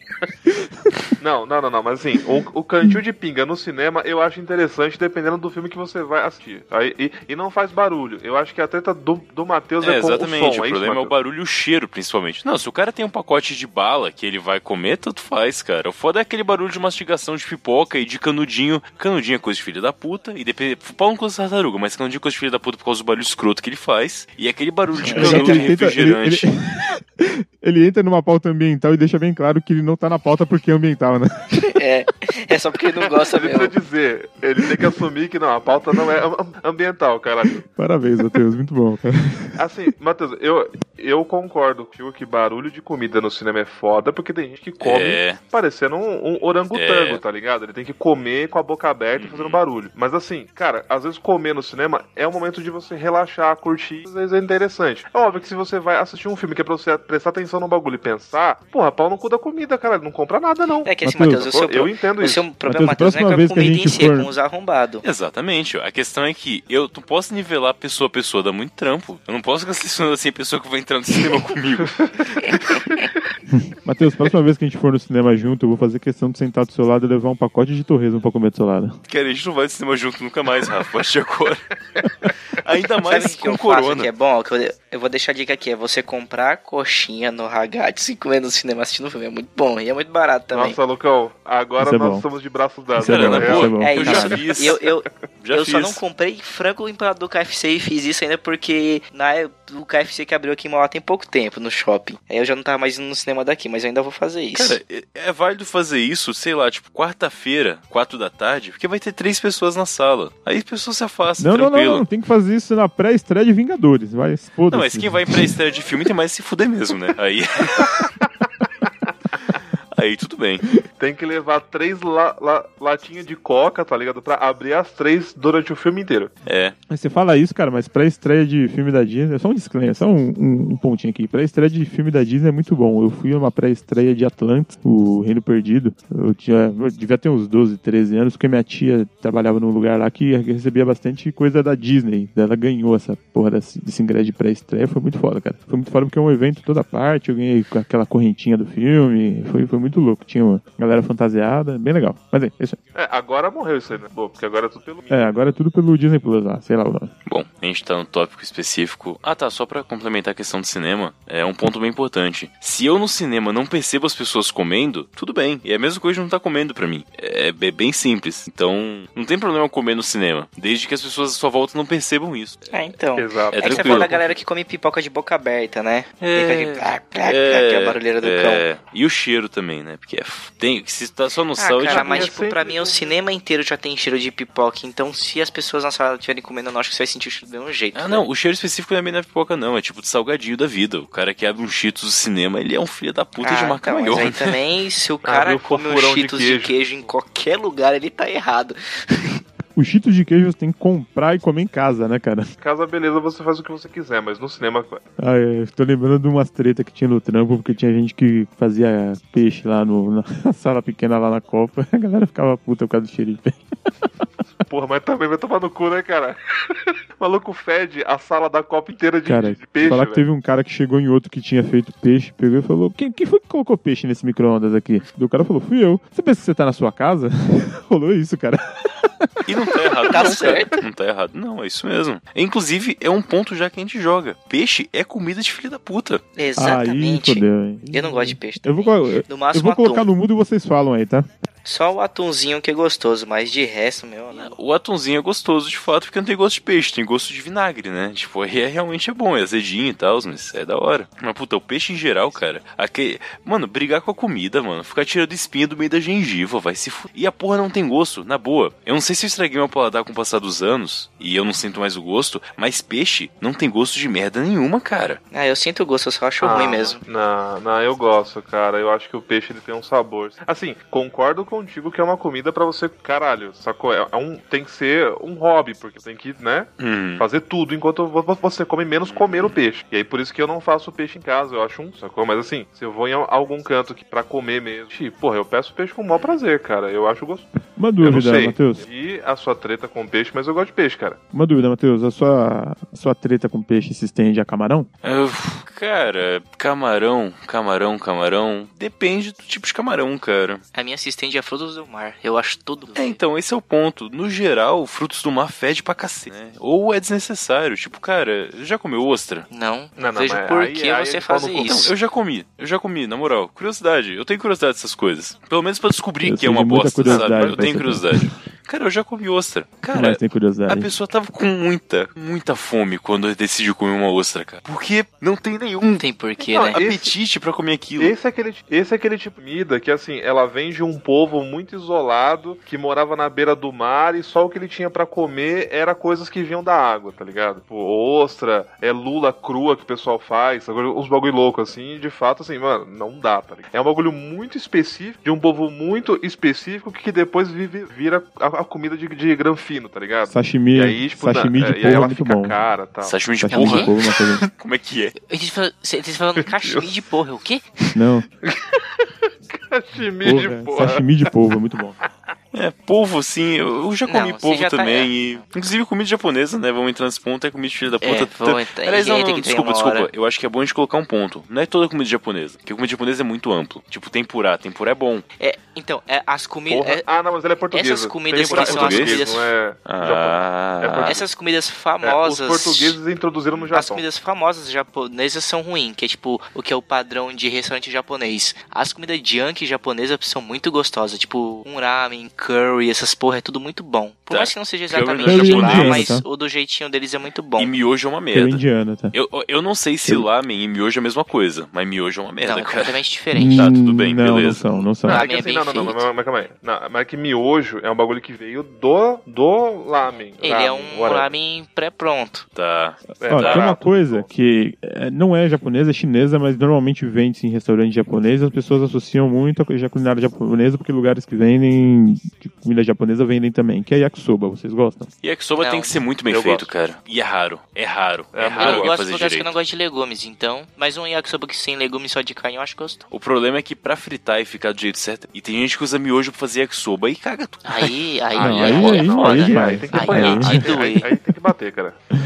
Não, não, não, não, mas assim, o, o cantil de pinga no cinema eu acho interessante dependendo do filme que você vai assistir. Aí, e, e não faz barulho. Eu acho que a treta do, do Matheus é, É, com exatamente. o O, som. é isso, problema é o barulho e o cheiro, principalmente. Não, se o cara tem um pacote de bala que ele vai comer, tanto faz, cara. O foda é aquele barulho de mastigação de pipoca e de canudinho. Canudinho é coisa de filha da puta. E depende. Pau no cu da tartaruga, mas canudinho é coisa de filha da puta por causa do barulho escroto que ele faz. E aquele barulho de é canudo de ele, tenta, ele, refrigerante. ele- *laughs* ele entra numa pauta ambiental e deixa bem claro que ele não tá na pauta porque é ambiental, né? *laughs* É, é só porque ele não gosta Ele mesmo. precisa dizer, ele tem que assumir que não, a pauta não é am- ambiental, caralho. Parabéns, Matheus. Muito bom, cara. Assim, Matheus, eu, eu concordo que barulho de comida no cinema é foda, porque tem gente que come É. parecendo um, um orangotango, É. tá ligado? Ele tem que comer com a boca aberta e fazendo barulho. Mas assim, cara, às vezes comer no cinema é um momento de você relaxar, curtir, às vezes é interessante. É óbvio que se você vai assistir um filme que é pra você prestar atenção no bagulho e pensar, porra, pau no cu da comida, cara, não compra nada não. É que assim, Matheus, Matheus, o seu, eu pro- entendo o isso. seu problema, Matheus, Matheus, não é com a vez que a comida em si, é for- com os arrombados. Exatamente. A questão é que eu não posso nivelar pessoa a pessoa, dá muito trampo. Eu não posso ficar selecionando assim a pessoa que vai entrar no cinema *laughs* comigo. *laughs* *laughs* Matheus, próxima vez que a gente for no cinema junto, eu vou fazer questão de sentar do seu lado e levar um pacote de torresmo pra comer do seu lado. Cara, a gente não vai no cinema junto nunca mais, Rafa. A partir de agora. *laughs* Ainda Sabe mais o que eu com faço corona. que é bom? Que eu, eu vou deixar a dica aqui, é você comprar coxinha no Ragazzi e comer no cinema assistindo o filme. É muito bom e é muito barato também. Nossa, Lucão, agora é nós bom. estamos de braços dados. Isso é bom, é bom. É, eu já fiz. Eu, eu, *laughs* Já eu fiz. só não comprei frango empanado do KFC e fiz isso ainda porque na é- o KFC que abriu aqui em Mauá tem pouco tempo no shopping. Aí eu já não tava mais indo no cinema daqui, mas eu ainda vou fazer isso. Cara, é- é válido fazer isso, sei lá, tipo, quarta-feira, quatro da tarde, porque vai ter três pessoas na sala. Aí a pessoa se afasta, Não, não, tranquilo. não, não. Tem que fazer isso na pré-estreia de Vingadores. Vai, foda-se. Não, mas quem vai pra estreia de filme tem mais que se fuder mesmo, né? Aí. *laughs* Aí tudo bem. Tem que levar três la- la- latinhas de coca, tá ligado? Pra abrir as três durante o filme inteiro. É. Mas você fala isso, cara, mas pré-estreia de filme da Disney, só um disclaimer, só um, um- um pontinho aqui. Pré-estreia de filme da Disney é muito bom. Eu fui numa pré-estreia de Atlantis, o Reino Perdido. Eu, tinha, eu devia ter uns 12, 13 anos, porque minha tia trabalhava num lugar lá que recebia bastante coisa da Disney. Ela ganhou essa porra desse, desse ingresso de pré-estreia. Foi muito foda, cara. Foi muito foda porque é um evento toda parte. Eu ganhei com aquela correntinha do filme. Foi, foi muito louco. Tinha uma galera fantasiada, bem legal. Mas é, é isso aí. É, agora morreu isso aí, né? Pô, porque agora é tudo pelo. É, agora é tudo pelo Disney Plus lá, sei lá o nome. Bom, a gente tá no tópico específico. Ah, tá, só pra complementar a questão do cinema, é um ponto bem importante. Se eu no cinema não percebo as pessoas comendo, tudo bem. E é a mesma coisa de não estar comendo pra mim. É, é bem simples. Então, não tem problema comer no cinema, desde que as pessoas à sua volta não percebam isso. É, então. Exato. É É que você tranquilo. fala da galera que come pipoca de boca aberta, né? É, Fica aquele plá, plá, plá, aquela barulheira do cão. é. E o cheiro também, né? Porque é f- tem, se tá só no Ah, sal, cara, de mas é tipo, pra sempre- mim o cinema inteiro já tem cheiro de pipoca, então se as pessoas na sala estiverem comendo, eu não acho que você vai sentir o cheiro do mesmo jeito. Ah, né? não, o cheiro específico não é bem na pipoca, não. É tipo de salgadinho da vida. O cara que abre um Cheetos do cinema, ele é um filho da puta de Ah, marca então, mas maior. aí também, se o *laughs* cara come um de cheetos de queijo. queijo. em qualquer lugar, ele tá errado. Os cheetos de queijo você tem que comprar e comer em casa, né, cara? Casa, beleza, você faz o que você quiser, mas no cinema. Ah, é, tô lembrando de umas tretas que tinha no trampo, porque tinha gente que fazia peixe lá no, na *laughs* sala pequena lá na Copa. A galera ficava puta por causa do cheiro de peixe. *laughs* Porra, mas também vai tomar no cu, né, cara? o *laughs* maluco fede a sala da copa inteira de, Cara, de peixe. falar que teve um cara que chegou em outro que tinha feito peixe, pegou e falou: Quem, quem foi que colocou peixe nesse micro-ondas aqui? E o cara falou: Fui eu. Você pensa que você tá na sua casa? Rolou isso, cara. E não tá errado, Tá não, certo. cara. Não tá errado, não, é isso mesmo. Inclusive, é um ponto já que a gente joga. Peixe é comida de filho da puta. Aí Exatamente. fodeu, hein? eu não gosto de peixe. Eu vou, também. eu, No eu máximo vou colocar atum. no mudo e vocês falam aí, tá? Só o atumzinho que é gostoso, mas de resto, meu, não. O atumzinho é gostoso de fato, porque não tem gosto de peixe, tem gosto de vinagre, né? Tipo, aí é realmente é bom, é azedinho e tal, mas é da hora. Mas puta, o peixe em geral, cara, aquele... mano, brigar com a comida, mano, ficar tirando espinha do meio da gengiva, vai se fu... E a porra não tem gosto, na boa. Eu não sei se eu estraguei meu paladar com o passar dos anos e eu não sinto mais o gosto, mas peixe não tem gosto de merda nenhuma, cara. Ah, eu sinto o gosto, eu só acho Ah, ruim mesmo. Não, não, eu gosto, cara. Eu acho que o peixe ele tem um sabor. Assim, concordo contigo que é uma comida pra você, caralho, sacou? É é um, tem que ser um hobby, porque tem que, né, Hum. fazer tudo enquanto vo- você come menos comer o peixe. E aí por isso que eu não faço peixe em casa, eu acho um, sacou? Mas assim, se eu vou em al- algum canto que pra comer mesmo, xi, porra, eu peço peixe com o maior prazer, cara. Eu acho gostoso. Uma dúvida. Matheus. E a sua treta com peixe, mas eu gosto de peixe, cara. Uma dúvida, Matheus. A sua, a sua treta com peixe se estende a camarão? Cara, camarão, camarão, camarão. Depende do tipo de camarão, cara. A minha assistente é frutos do mar. Eu acho tudo. É, então, esse é o ponto. No geral, frutos do mar fede pra cacete, né? Ou é desnecessário. Tipo, cara, já comeu ostra? Não, Não, não, vejo por aí- que aí você. Então, isso. eu já comi. Eu já comi, na moral. Curiosidade. Eu tenho curiosidade dessas coisas. Pelo menos pra descobrir Eu que é uma bosta, curiosidade sabe? Eu tenho curiosidade. *laughs* Cara, eu já comi ostra. Cara, Mas tem a curiosidade. pessoa tava com muita, muita fome quando decidiu comer uma ostra, cara. Porque não tem nenhum Não tem porquê, Não, né? apetite pra comer aquilo. Esse é, aquele, esse é aquele tipo de comida que, assim, ela vem de um povo muito isolado, que morava na beira do mar e só o que ele tinha pra comer era coisas que vinham da água, tá ligado? Tipo, ostra, é lula crua que o pessoal faz, agora uns bagulho louco, assim, de fato, assim, mano, não dá, tá ligado? É um bagulho muito específico, de um povo muito específico que depois vive, vira a, a comida de, de granfino, tá ligado? Sashimi, E aí, tipo, sashimi na- de é, é ela muito fica bom. cara tal. Sashimi de Sashimi porra? de polvo é coisa... *laughs* Como é que é? A gente fala, você tá falando cachimbo *laughs* de porra, o quê? Não, *laughs* Sashimi de porra, porra. sashimi de polvo é muito bom. É, polvo, sim. Eu eu já comi Não, polvo já tá- também. E, inclusive comida japonesa, né? Vamos entrar nesse ponto. É comida de filho da puta. É, vamos entrar- Aliás, não, tem não, desculpa, desculpa. hora. Eu acho que é bom a gente colocar um ponto. Não é toda comida japonesa. Porque comida japonesa é muito amplo. Tipo, tempurá. Tempurá é bom. É, então, é, as comidas. Porra. Ah, não, mas ela é portuguesa. essas comidas que são as comidas- é. Ah, É porque- essas comidas É, os famosas. portugueses introduziram no As Japão. comidas famosas japonesas são ruins, que é tipo o que é o padrão de restaurante japonês. As comidas junk japonesas são muito gostosas, tipo um ramen, curry, essas porra, é tudo muito bom. Por Tá. mais que não seja Curry exatamente é de lá, mas tá? o do jeitinho deles é muito bom. E miojo é uma Eu merda. indiana, tá? Eu, eu não sei se lamen e miojo é a mesma coisa, mas miojo é uma merda, Não, é cara. completamente diferente. Tá, tudo bem, Hum, não, beleza. Não são, não são. Não, é Ramen que é assim, bem não, não, não, mas, mas calma aí. Não, mas é que miojo é um bagulho que veio do, do lamen. Ele ramen, é um whatever. ramen pré-pronto. Tá. É, Ó, tá. tem uma coisa que é, não é japonesa, é chinesa, mas normalmente vende em restaurante japonês. As pessoas associam muito a coisa- a culinária japonesa porque lugares que vendem de comida japonesa vendem também, que é yakisoba. Vocês gostam? Yakisoba Não. tem que ser muito bem feito, gosto. cara. E é raro. É raro. É, É, raro eu gosto fazer de lugares que eu não gosto de legumes, então. Mas um yakisoba que sem legumes só de carne eu acho gostoso. O problema é que pra fritar e ficar do jeito certo, e tem gente que usa miojo pra fazer yakisoba e caga tudo. Aí, aí, Não, aí, aí- é aí- foda, aí é né? demais. Aí tem que Aí apanhar. é de Aí, doer. aí- aí tem que bater, cara. Aí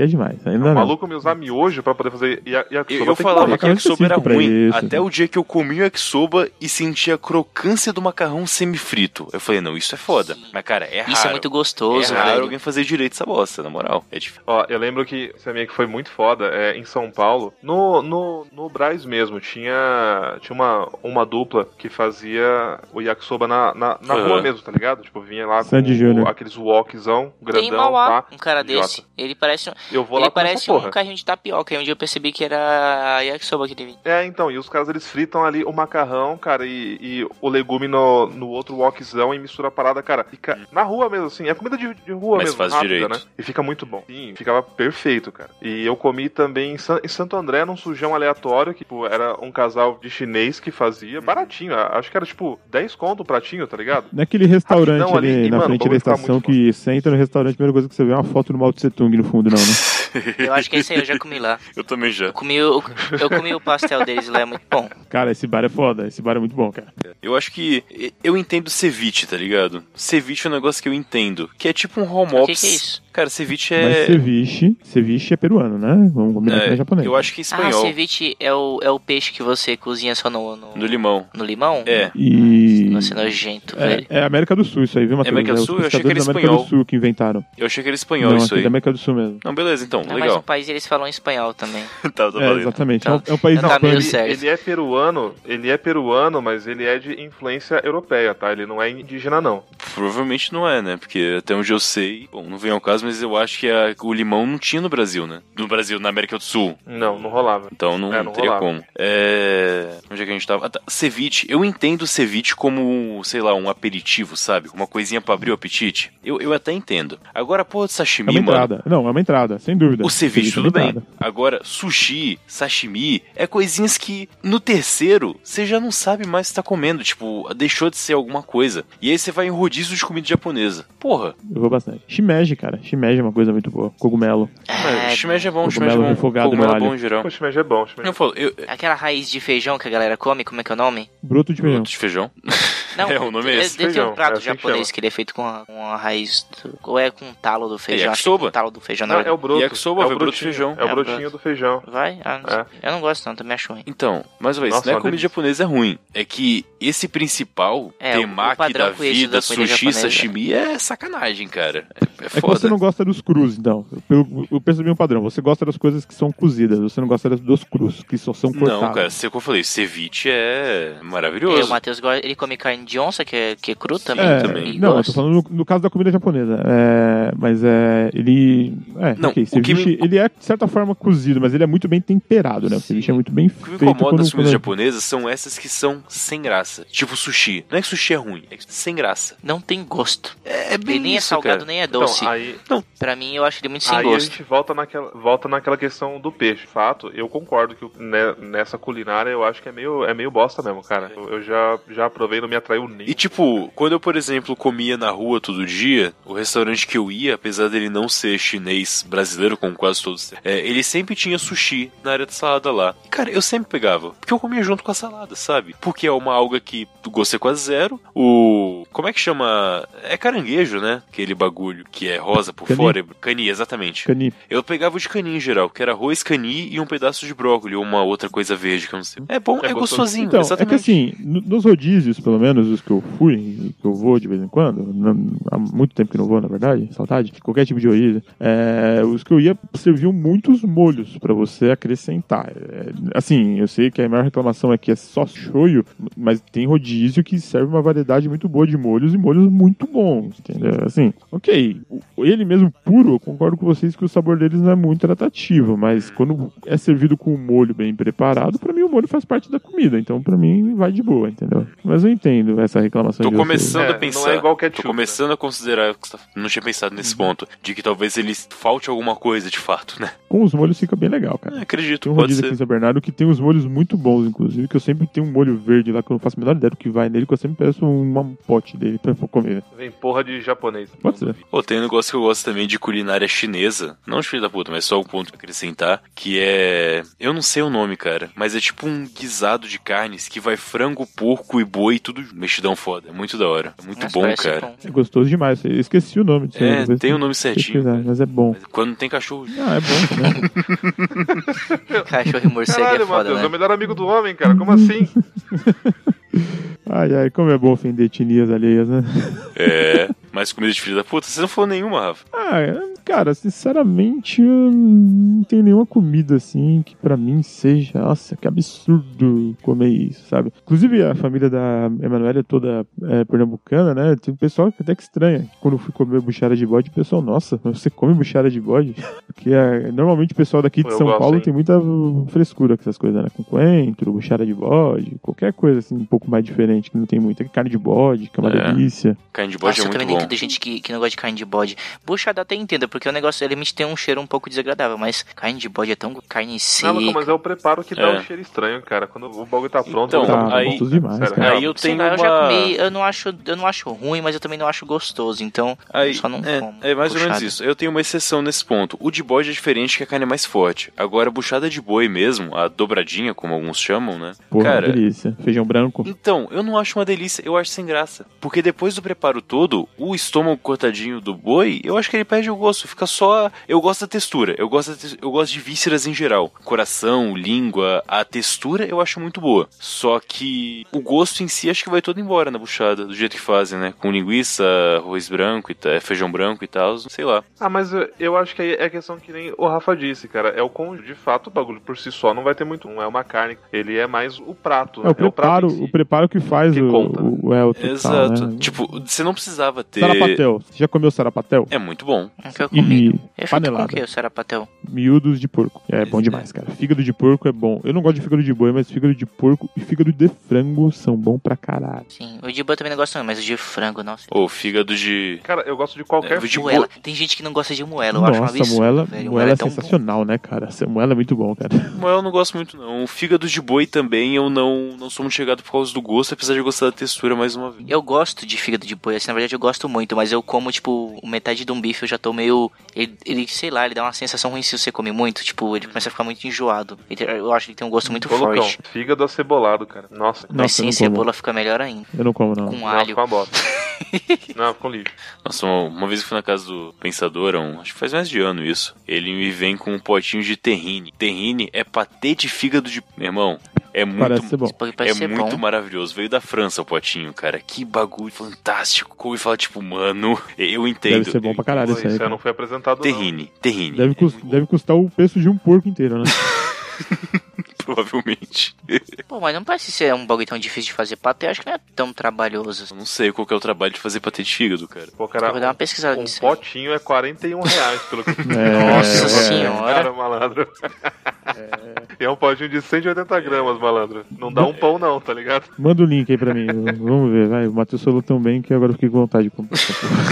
é demais. Ainda O maluco me usar miojo pra poder fazer ya- yakisoba. Eu, eu tem que falava que yakisoba era ruim isso. até o dia que eu comi o yakisoba e senti a crocância do macarrão semifrito. Eu falei, não, isso é foda. Sim. Mas, cara, é raro. Isso é muito gostoso, é raro velho. alguém fazer direito essa bosta, na moral. É difícil. Ó, eu lembro que amigo que foi muito foda é, em São Paulo, no, no, no Braz mesmo, tinha, tinha uma, uma dupla que fazia o yakisoba na, na, na Aham. rua mesmo, tá ligado? Tipo, vinha lá com o- aqueles Tem em grandão, Mauá pá. um cara Idiota. desse. Ele parece. Eu vou lá Ele comer parece essa porra. um carrinho de tapioca. E um dia eu percebi que era a yakisoba que teve. É, então, e os caras eles fritam ali o macarrão, cara, e, e o legume no, no outro wokzão e mistura a parada, cara. Fica na rua mesmo, assim. É comida de, de rua Mas mesmo, faz rápida, direito. né? E fica muito bom. Sim, ficava perfeito, cara. E eu comi também em, San- em Santo André, num sujão aleatório, que tipo, era um casal de chinês que fazia, Uhum. baratinho. a- Acho que era tipo 10 conto o pratinho, tá ligado? Naquele restaurante Rapidão ali, ali, e, na mano, frente da estação que você entra no restaurante, a primeira coisa que você vê é uma foto do Mao Tse Tung no fundo, não, né? Eu acho que esse aí eu já comi lá. *laughs* Eu também já. Eu comi o, eu comi o pastel deles lá, é muito bom. Cara, esse bar é foda, esse bar é muito bom, cara. Eu acho que eu entendo ceviche, tá ligado? Ceviche é um negócio que eu entendo, que é tipo um home O que ops. que é isso? Cara, ceviche Mas é, ceviche, ceviche é peruano, né? Vamos combinar que não é é japonês. eu acho que é Ah, espanhol, ceviche é o, é o peixe que você cozinha só no, no, no limão. no limão? É. E... Nossa, é nojento, velho. É, é América do Sul isso aí, viu, Matheus? América do Sul? Eu achei que era da América espanhol. do Sul que inventaram. Eu achei que era espanhol não, isso é aí. da América do Sul mesmo. Não, beleza, então, Não, mas legal. no país eles falam espanhol também. *laughs* tá, tá É, exatamente. Tá. É um- É país Não, tá meio hispânico. certo. Ele é peruano, ele é peruano, mas ele é de influência europeia, tá? Ele não é indígena, não. Provavelmente não é, né? Porque até onde eu sei, bom, não vem ao caso, mas eu acho que a- o limão não tinha no Brasil, né? No Brasil, na América do Sul. Não, não rolava. Então não, É, não teria rolava. como. É... Onde é que a gente tava? Ah, tá. Ceviche. Eu entendo o ceviche como, sei lá, um aperitivo, sabe? Uma coisinha pra abrir o apetite. Eu, eu até entendo. Agora, porra de É sashimi, uma mano. entrada. Não, é uma entrada, sem dúvida. O ceviche, é uma tudo bem. Agora, sushi, sashimi, é coisinhas que no terceiro você já não sabe mais se tá comendo. Tipo, deixou de ser alguma coisa. E aí você vai em rodízio de comida japonesa. Porra, Eu vou bastante. Shimeji, cara. Shimeji é uma coisa muito boa. Cogumelo. é, shimeji é bom, cogumelo shimeji é bom. refogado Cogumelo no é bom alho. em geral. O shimeji é bom, shimeji Eu falo, eu... Aquela raiz de feijão que a galera come, como é que é o nome? Broto de feijão. Broto de feijão? *laughs* Não, É, o nome é esse. Deve ter um prato é assim japonês que ele é feito com a, com a raiz do, ou é com o talo do feijão. É acho que é com yakisoba. o talo do feijão, na Não, é. O broto. Yakisoba, é o broto de brotinho, feijão. É o É, brotinho broto. do feijão. Vai? Ah, não sei. É. Eu não gosto não, também acho ruim. Então, mais uma vez, Nossa, não é comida delícia. japonesa é ruim. É que esse principal, É, temaki padrão da vida, da comida sushi, japonesa. sashimi, é sacanagem, cara. É, é É que foda. você não gosta dos crus, então. Eu, eu percebi um padrão. Você gosta das coisas que são cozidas, você não gosta das- dos crus, que só são cortados. Não, cara, sei o que eu falei, ceviche é É, maravilhoso. o Matheus ele come carne de onça, que é, que é cru também. É, também. e não, eu gosta. tô falando no, no caso da comida japonesa. É, mas é. Ele. É, Não, ok. o que Ceviche, me- ele é, de certa forma, cozido, mas ele é muito bem temperado, né? O Sim. ceviche é muito bem O que me feito. incomoda quando- nas comidas quando- japonesas são essas que são sem graça. Tipo sushi. Não é que sushi é ruim, é que sem graça. Não tem gosto. É, é bem Ele nem é isso, salgado, cara. nem é Então, doce. aí, Pra mim, eu acho ele muito sem aí a gosto. gente volta naquela, volta naquela questão do peixe. Fato, eu concordo que né, nessa culinária eu acho que é meio, é meio bosta mesmo, cara. Eu, eu já, já provei, não me atraiu nem. E tipo, quando eu, por exemplo, comia na rua todo dia, o restaurante que eu ia, apesar dele não ser chinês brasileiro, como quase todos, é, ele sempre tinha sushi na área de salada lá. E, cara, eu sempre pegava, porque eu comia junto com a salada, sabe? Porque é uma alga que o gosto é quase zero. O. Como é que chama? É caranguejo, né? Aquele bagulho que é rosa por Cani. fora. Cani, exatamente. Cani. Eu pegava o de cani em geral, que era arroz, cani e um pedaço de brócolis, ou uma outra coisa verde que eu não sei. É bom, é, É gostoso. gostosinho, Então, é exatamente. que assim, no- nos rodízios, pelo menos, os que eu fui, que eu vou de vez em quando, não- há muito tempo que não vou, na verdade, saudade, qualquer tipo de rodízio, é, os que eu ia serviam muitos molhos pra você acrescentar. É, assim, eu sei que a maior reclamação é que é só shoyu, mas tem rodízio que serve uma variedade muito boa de molhos e molhos muito bons, entendeu? Assim, ok, ele mesmo puro, eu concordo com vocês que o sabor deles não é muito atrativo, mas quando é servido com um molho bem preparado, pra mim o molho faz parte da comida, então pra mim vai de boa, entendeu? Mas eu entendo essa reclamação Tô de começando É, a não pensar. é igual ketchup, tô começando a considerar. que você tá- Não tinha pensado nesse ponto. De que talvez ele falte alguma coisa de fato, né? Com os molhos fica bem legal, cara. É, acredito, Tem um pode rodízio aqui em São Bernardo que tem uns molhos muito bons, inclusive, que eu sempre tenho um molho verde lá que eu não faço a menor ideia do que vai nele, que eu sempre peço um um pote dele pra comer. Vem porra de japonês. Pode ser. Pô, tem um negócio que eu gosto também de culinária chinesa. Não de filho da puta, mas só um ponto pra acrescentar. Que é. Eu não sei o nome, cara. Mas é tipo um guisado de carnes que vai frango, porco e boi, tudo mexidão foda. É muito da hora. É muito Nossa, bom, cara. bom. É gostoso demais. Eu esqueci o nome disso. É, tem o tem nome certinho. Mas é bom. Mas Quando não tem cachorro. Ah, é bom também. *laughs* Cachorro e morcego Caralho, é foda, Matheus, é o né? melhor amigo do homem, cara. Como assim? *laughs* ai, ai, como é bom ofender etnias alheias, né? É. Mas comida de filho da puta, você não falou nenhuma, Rafa. Ah, é- Cara, sinceramente, eu não tem nenhuma comida assim que pra mim seja, nossa, que absurdo comer isso, sabe? Inclusive a família da Emanuela é toda é, pernambucana, né? Tem um pessoal que até que estranha. Quando eu fui comer buchara de bode, o pessoal, nossa, você come buchara de bode? *laughs* Porque é, normalmente o pessoal daqui de Eu São gosto, Paulo hein? tem muita frescura com essas coisas, né? Com coentro, buchara de bode, qualquer coisa assim um pouco mais diferente, que não tem muita carne de bode, que é uma É. delícia. Carne de bode Nossa, é eu também muito entendo gente que, que não gosta de carne de bode. Buchada até entendo, porque o negócio realmente tem um cheiro um pouco desagradável, mas carne de bode é tão carne seca. Não, mas é o preparo que dá É. um cheiro estranho, cara. Quando o bagulho tá pronto, Então, muito aí- bom, gostoso demais, cara. Aí eu tenho lá, uma... eu já comi, eu não acho, eu não acho ruim, mas eu também não acho gostoso, então Aí, eu só não é, como. é mais ou menos buchada. isso. Eu tenho uma exceção nesse ponto. O de bode é diferente que a carne é mais forte. Agora, a buchada de boi mesmo, a dobradinha, como alguns chamam, né? Porra, Cara, delícia. Feijão branco. Então, eu não acho uma delícia, eu acho sem graça. Porque depois do preparo todo, o estômago cortadinho do boi, eu acho que ele perde o gosto. Fica só. Eu gosto da textura, eu gosto, da te- eu gosto de vísceras em geral. Coração, língua, a textura eu acho muito boa. Só que o gosto em si acho que vai todo embora na buchada, do jeito que fazem, né? Com linguiça, arroz branco e tal, feijão branco e tal, sei lá. Ah, mas eu, acho que aí é questão que nem o Rafa disse, cara. É o conjunto. De fato, o bagulho por si só não vai ter muito. Não é uma carne. Ele é mais o prato. É o preparo, prato em si. o preparo que faz Que o, conta, né? o, é, o total, Exato. né? Tipo, você não precisava ter. Sarapatel. Você já comeu sarapatel? É muito bom. Nunca comi. E É feito com o panelada. que, o sarapatel? Miúdos de porco. É bom demais, cara. Fígado de porco é bom. Eu não gosto de fígado de boi, mas fígado de porco e fígado de frango são bom pra caralho. Sim, o de boi também não gosto não, mas o de frango, nossa. Ou fígado de. Cara, eu gosto de qualquer É, de. Moela. Tem gente que não gosta de moela, eu acho Nossa, absurdo, moela, velho. moela é bom. sensacional, né, cara? Essa Moela é muito bom, cara. *laughs* Mas eu não gosto muito, não. O fígado de boi também eu não, não sou muito chegado por causa do gosto, apesar de eu gostar da textura mais uma vez. Eu gosto de fígado de boi, assim, na verdade eu gosto muito, mas eu como, tipo, metade de um bife eu já tô meio. Ele, ele, sei lá, ele dá uma sensação ruim se você come muito, tipo, ele começa a ficar muito enjoado. Ele- Eu acho que ele tem um gosto muito Ô, Lucão, forte. fígado acebolado, cara. Nossa. Mas Nossa, sem não cebola como. fica melhor ainda. Eu não como, não. Com Não, alho. fica uma bosta. *laughs* não, ficou lixo. Nossa, uma, uma vez eu fui na casa do Pensador, um, acho que faz mais de ano isso. Ele me vem com um potinho de terrine. Terrine é patê de fígado de. Meu irmão, é muito. Parece ser bom. É muito bom. maravilhoso. Veio da França o potinho, cara. Que bagulho fantástico. Como ele fala, tipo, mano, eu entendo. Deve ser bom pra caralho isso aí. isso aí cara. não foi apresentado. não. Terrine, terrine. Deve, É cus- muito bom, deve custar o preço de um porco inteiro, né? *laughs* Provavelmente. *laughs* Pô, mas não parece ser um bagulho tão difícil de fazer patê, acho que não é tão trabalhoso. Eu não sei qual que é o trabalho de fazer patê de fígado, cara. Pô, Eu cara, vou dar uma pesquisada um nisso aí. potinho é 41 reais, pelo que *laughs* É, Nossa é. senhora. Cara, malandro. E é um potinho de 180 gramas, malandro. Não dá um pão, não, tá ligado? Manda o link aí pra mim. Vamos ver, vai. O Matheus falou tão bem que agora eu fiquei com vontade de comprar.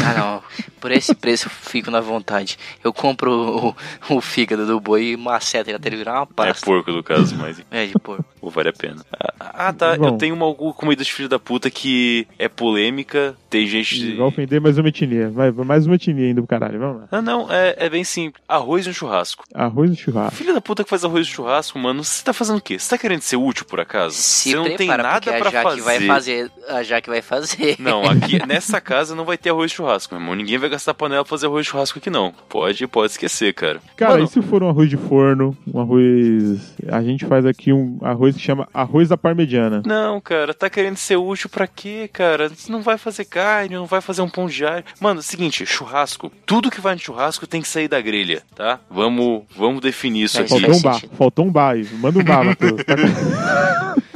Ah, não. Por esse preço eu fico na vontade. Eu compro o, o fígado do boi e maceta ele até ele virar uma É pasta. porco do caso, mas *laughs* É, de porco. *laughs* Pô, vale a pena. Ah, ah, tá. Bom. Eu tenho uma comida de filho da puta que é polêmica. Tem gente. Vai ofender mais uma etnia. Vai, mais uma etnia ainda pro caralho. Vamos lá. Ah, não, é, é bem simples. Arroz no churrasco. Arroz e churrasco. Filho da puta que faz arroz no churrasco, mano, você tá fazendo o quê? Você tá querendo ser útil por acaso? Se você não tem nada pra fazer. vai fazer. A Jaque vai fazer. Não, aqui *laughs* nessa casa não vai ter arroz de churrasco, meu irmão. Ninguém vai gastar panela pra fazer arroz de churrasco aqui, não. Pode, pode esquecer, cara. Cara, Mano, e se for um arroz de forno? Um arroz. A gente faz aqui um arroz que chama arroz da parmegiana. Não, cara, tá querendo ser útil pra quê, cara? Você não vai fazer carne, não vai fazer um pão de alho. Mano, seguinte, churrasco. Tudo que vai no churrasco tem que sair da grelha, tá? Vamos, vamos definir isso É, aqui. Faltou um bar. Faltou um bar aí. Manda um bar, Matheus. *laughs*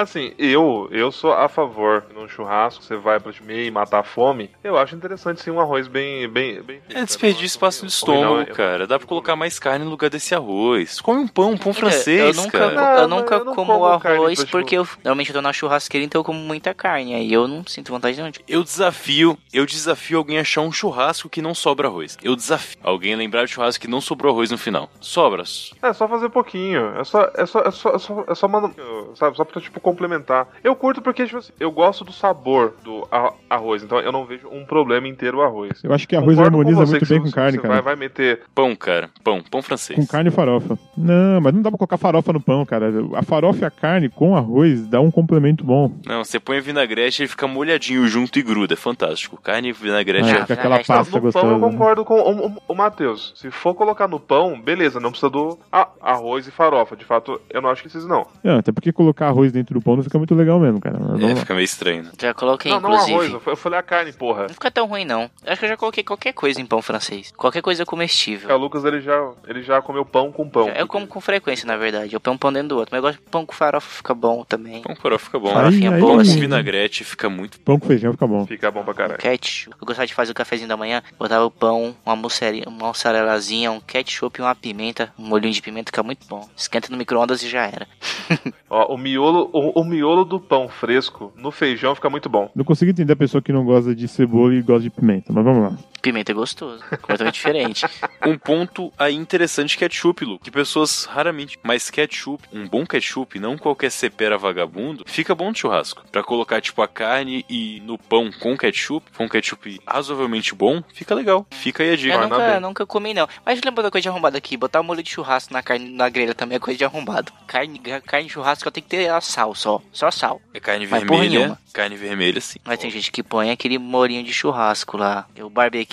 Assim, eu eu sou a favor num churrasco, você vai pra comer e matar a fome. Eu acho interessante sim um arroz bem bem bem feito, É desperdício Eu espaço no não, estômago, eu- cara. Dá pra colocar mais carne no lugar desse arroz. Come um pão, um pão Eu francês, nunca, cara. Não, eu nunca eu não como, como arroz porque eu normalmente eu tô na churrasqueira, então eu como muita carne. Aí eu não sinto vontade de onde. Eu desafio, eu desafio alguém a achar um churrasco que não sobra arroz. Eu desafio alguém a lembrar de churrasco que não sobrou arroz no final. Sobra. É só fazer pouquinho. É só, é só, é só, é só, é só manda- sabe, só pra, tipo, complementar. Eu curto porque, tipo assim, eu gosto do sabor do arroz, então eu não vejo um problema em ter o arroz. Eu acho que arroz Concordo harmoniza você muito bem se com você carne, vai, cara. vai meter. Pão, cara. Pão, pão francês. Com carne e farofa. Não, mas não dá pra colocar farofa no pão, cara. A farofa e a carne com arroz dá um complemento bom. Não, você põe vinagrete e ele fica molhadinho junto e gruda. É fantástico. Carne e vinagrete. É, é- fica aquela Não, pasta no gostosa. pão eu concordo com o, o, o Matheus. Se for colocar no pão, beleza, não precisa do a- arroz e farofa. De fato, eu não acho que precisa, não. Não, até porque colocar arroz dentro do pão não fica muito legal mesmo, cara. Mas É, fica meio estranho. né? Já coloquei, Não, não inclusive. arroz, eu fa- eu falei a carne, porra. Não fica tão ruim, não. Eu acho que eu já coloquei qualquer coisa em pão francês. Qualquer coisa O comestível. Lucas, ele já, ele já comeu pão com pão. Eu como com frequência, na verdade. Eu ponho um pão dentro do outro. Mas eu gosto de pão com farofa, fica bom também. Pão com farofa fica bom. Aí- Farofinha aí- boa, Pão com assim. vinagrete fica muito. Pão com feijão fica bom. Fica bom pra caralho. Ketchup. Eu gostava de fazer o cafezinho da manhã. Botava o pão, uma mussari- uma mussarelazinha, um ketchup e uma pimenta. Um molhinho de pimenta fica muito bom. Esquenta no micro-ondas e já era. *laughs* Ó, o miolo, o, o miolo do pão fresco no feijão fica muito bom. Não consigo entender a pessoa que não gosta de cebola e gosta de pimenta, mas vamos lá. Pimenta é gostoso. Completamente *laughs* diferente. Um ponto aí interessante ketchup, Lu. Que pessoas raramente. Mas ketchup, um bom ketchup, não qualquer cepera vagabundo, fica bom de churrasco. Pra colocar, tipo, a carne e no pão com ketchup, com ketchup razoavelmente bom, fica legal. Fica aí a dica. Eu nunca, nunca comi, não. Mas lembra da coisa de arrombado aqui? Botar molho de churrasco na carne na grelha também é coisa de arrombado. Carne, carne de churrasco tem que ter a sal só. Só sal. É carne Mas vermelha. Carne vermelha, sim. Mas tem gente que põe aquele molinho de churrasco lá. O barbecue.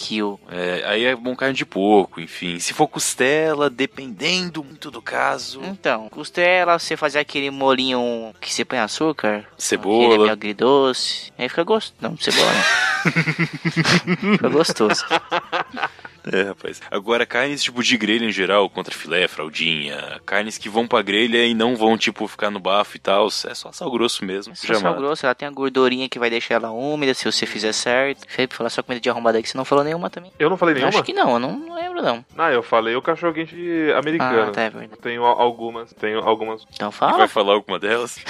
É, aí é bom carne de porco, enfim. Se for costela, dependendo muito do caso. Então, costela, você fazer aquele molinho que você põe açúcar. Aquele Cebola. meio agridoce. Aí fica gostoso. Não, cebola não. *laughs* fica gostoso. É, rapaz. Agora, carnes tipo de grelha em geral, contra filé, fraldinha, carnes que vão pra grelha e não vão, tipo, ficar no bafo e tal, é só sal grosso mesmo. Já for sal mata. grosso, ela tem a gordurinha que vai deixar ela úmida se você fizer certo. Felipe, falar só comida de arrombada aí que você não falou nenhuma também. Eu não falei nenhuma? Acho que não, eu não, lembro não. Não, eu falei o cachorro quente americano. Ah, tá, é verdade. Tenho al- algumas, tenho algumas. Então E fala. vai falar alguma delas? *laughs*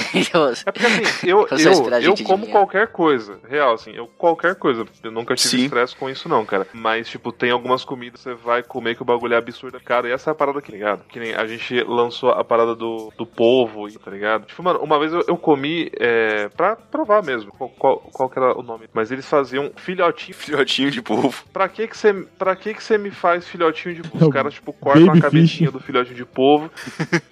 É porque assim, eu, *laughs* Eu só eu, como qualquer coisa. Real, assim, eu qualquer coisa. Eu nunca tive Sim. estresse com isso, não, cara. Mas, tipo, tem algumas comidas você vai comer que o bagulho é absurdo. Cara, e essa é a parada aqui, ligado? Que nem a gente lançou a parada do, do polvo, tá ligado? Tipo, mano, uma vez eu, eu comi é, pra provar mesmo. Qual, qual, qual que era o nome? Mas eles faziam filhotinho. *laughs* Filhotinho de polvo. Pra que que você, pra que que você me faz filhotinho de polvo? É o Os caras, tipo, cortam a cabecinha do filhotinho de polvo.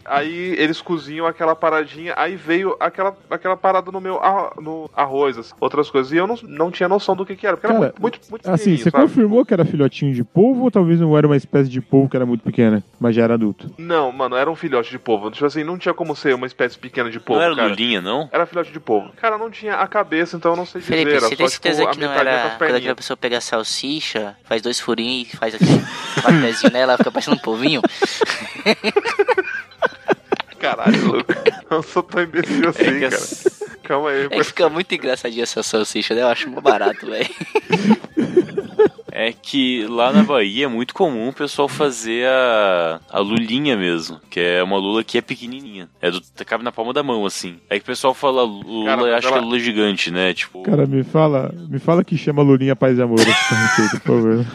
aí eles cozinham aquela paradinha. Aí veio aquela, aquela parada no meu arro- no arroz, assim, outras coisas. E eu não, não tinha noção do que que era. Porque Cara, era muito, muito, muito Assim, você sabe? confirmou que era filhotinho de polvo ou talvez não era uma espécie de polvo que era muito pequena, mas já era adulto? Não, mano, era um filhote de polvo. Tipo assim, não tinha como ser uma espécie pequena de polvo, não era cara. lulinha, não? Era filhote de polvo. Cara, não tinha a cabeça, então eu não sei dizer. Felipe, era você tem tipo, certeza a que não era quando aquela perninhas. pessoa pega a salsicha, faz dois furinhos e faz aquele *laughs* batezinho nela, fica parecendo um polvinho? *laughs* Caralho, louco. Eu sou tão imbecil assim, É cara. Calma aí, É que fica muito engraçadinha essa salsicha, né? Eu acho mó barato, velho. *laughs* É que lá na Bahia é muito comum o pessoal fazer a, a lulinha mesmo, que é uma lula que é pequenininha. É do, cabe na palma da mão, assim. Aí que o pessoal fala lula, Cara, mas acho que é lula gigante, né? Tipo, Cara, me fala, me fala que chama Lulinha Paz e Amor essa receita, por favor.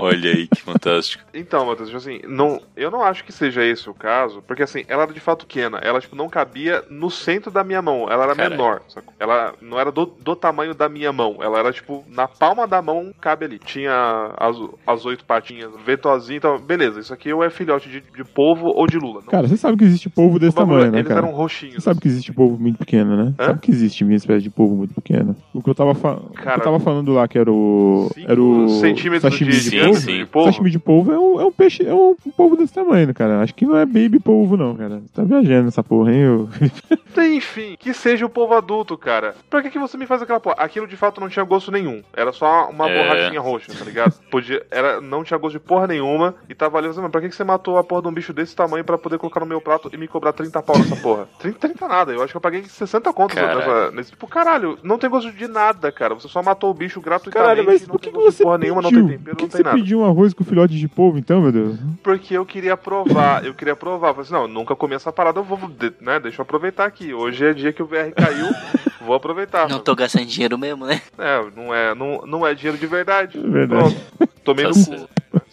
Olha aí que fantástico. *laughs* Então, Matheus, tipo assim, não, eu não acho que seja esse o caso, porque assim, ela era de fato pequena, ela tipo, não cabia no centro da minha mão, ela era Caralho. menor, sacou? Ela não era do, do tamanho da minha mão, ela era tipo, na palma da mão cabe ali. Tinha as, as oito patinhas, vetozinho, então, beleza, isso aqui ou é filhote de, de polvo ou de lula. Não, Cara, você sabe que existe polvo desse o bagulho, tamanho, né, eles cara? eram roxinhos. Você sabe que existe polvo muito pequeno, né? Hã? Sabe que existe uma espécie de polvo muito pequeno. O que eu tava, fa... o que Cara, eu tava falando lá, que era o. Cinco Era o. centímetros sashimi de, de, polvo. sim. de polvo. Sashimi de polvo é um, é um peixe, é um polvo desse tamanho, cara. Acho que não é baby polvo, não, cara. Você tá viajando essa porra, hein? Eu... *laughs* Enfim, que seja o povo adulto, cara. Pra que, que você me faz aquela porra? Aquilo de fato não tinha gosto nenhum. Era só uma É. borrachinha roxa, tá ligado? Podia, era, não tinha gosto de porra nenhuma. E tava ali, mas pra que, que você matou a porra de um bicho desse tamanho pra poder colocar no meu prato e me cobrar 30 pau nessa porra? *laughs* 30, 30 nada. Eu acho que eu paguei 60 contos Caralho. nessa, nesse. Tipo, caralho, não tem gosto de nada, cara. Você só matou o bicho gratuitamente. Caralho, mas não por que, tem que você porra pediu? nenhuma, não tem tempero, que não que tem nada. Pediu um arroz com filhote de polvo, então, meu Deus? Porque eu queria provar, eu queria provar. Eu falei assim, não, eu nunca comi essa parada, eu vou, de- né, deixa eu aproveitar aqui. Hoje é dia que o VR caiu, *laughs* vou aproveitar. Não tô gastando dinheiro mesmo, né? É, não é, não, não é dinheiro de verdade. É verdade. Pronto, tomei no cu.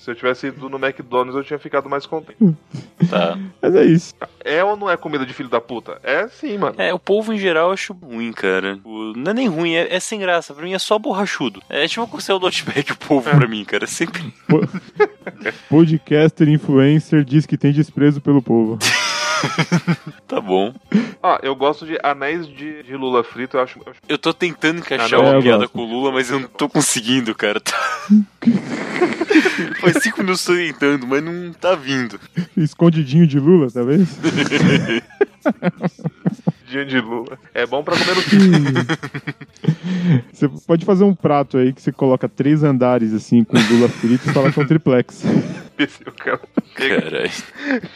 Se eu tivesse ido no McDonald's, eu tinha ficado mais contente. *laughs* Tá. Mas é isso. É ou não é comida de filho da puta? É sim, mano. É, o polvo em geral eu acho ruim, cara. O- não é nem ruim, é, é sem graça. Pra mim é só borrachudo. É tipo o céu do Outback, o polvo pra mim, cara. Sempre. Po- *laughs* Podcaster influencer diz que tem desprezo pelo povo. *laughs* *laughs* Tá bom. Ó, eu gosto de anéis de, de lula frito, eu acho. eu tô tentando encaixar Ah, não, uma eu piada com o Lula, mas eu não tô conseguindo, cara. Tá- *laughs* Faz cinco minutos que eu tô tentando, mas não tá vindo. Escondidinho de Lula, talvez? comidinha de lula. É bom pra comer no *laughs* fim. Você pode fazer um prato aí que você coloca três andares assim com lula frito e fala que é um triplex. O cara- Chega, Caralho.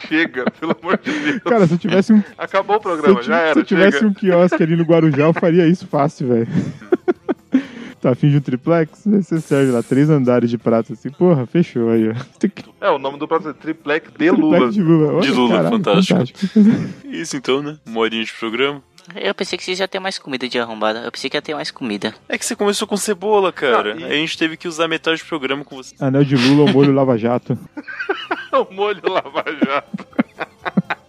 chega, pelo amor de Deus. Cara, se eu tivesse um, Acabou o se programa, já se era. eu tivesse chega. um quiosque ali no Guarujá, eu faria isso fácil, velho. Tá afim de um triplex? Aí Você serve lá três andares de prato assim, porra, fechou aí, ó. É, o nome do prato é Triplex de triplex Lula. de lula. Olha, De lula, caralho, fantástico. Isso então, né? Uma horinha de programa. Eu pensei que vocês iam ter mais comida de arrombada. Eu pensei que ia ter mais comida. É que você começou com cebola, cara. Não, e- a gente teve que usar metade do programa com você. Anel de lula ao molho lava-jato. o molho Lava Jato. *laughs*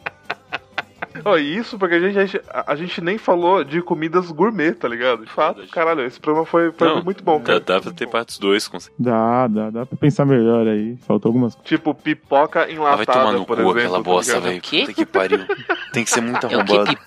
*laughs* Ó, e isso porque a gente, a, gente, a gente nem falou de comidas gourmet, tá ligado? De fato, caralho, esse programa foi, foi Não, muito bom, Dá, cara. dá pra ter partes 2 com Dá, dá, dá pra pensar melhor aí. Faltou algumas coisas. Tipo, pipoca Ah, vai enlatada, tomar no por cu exemplo. aquela tá bosta, velho. Puta que pariu. Tem que ser muito *laughs* É o que? arrombado.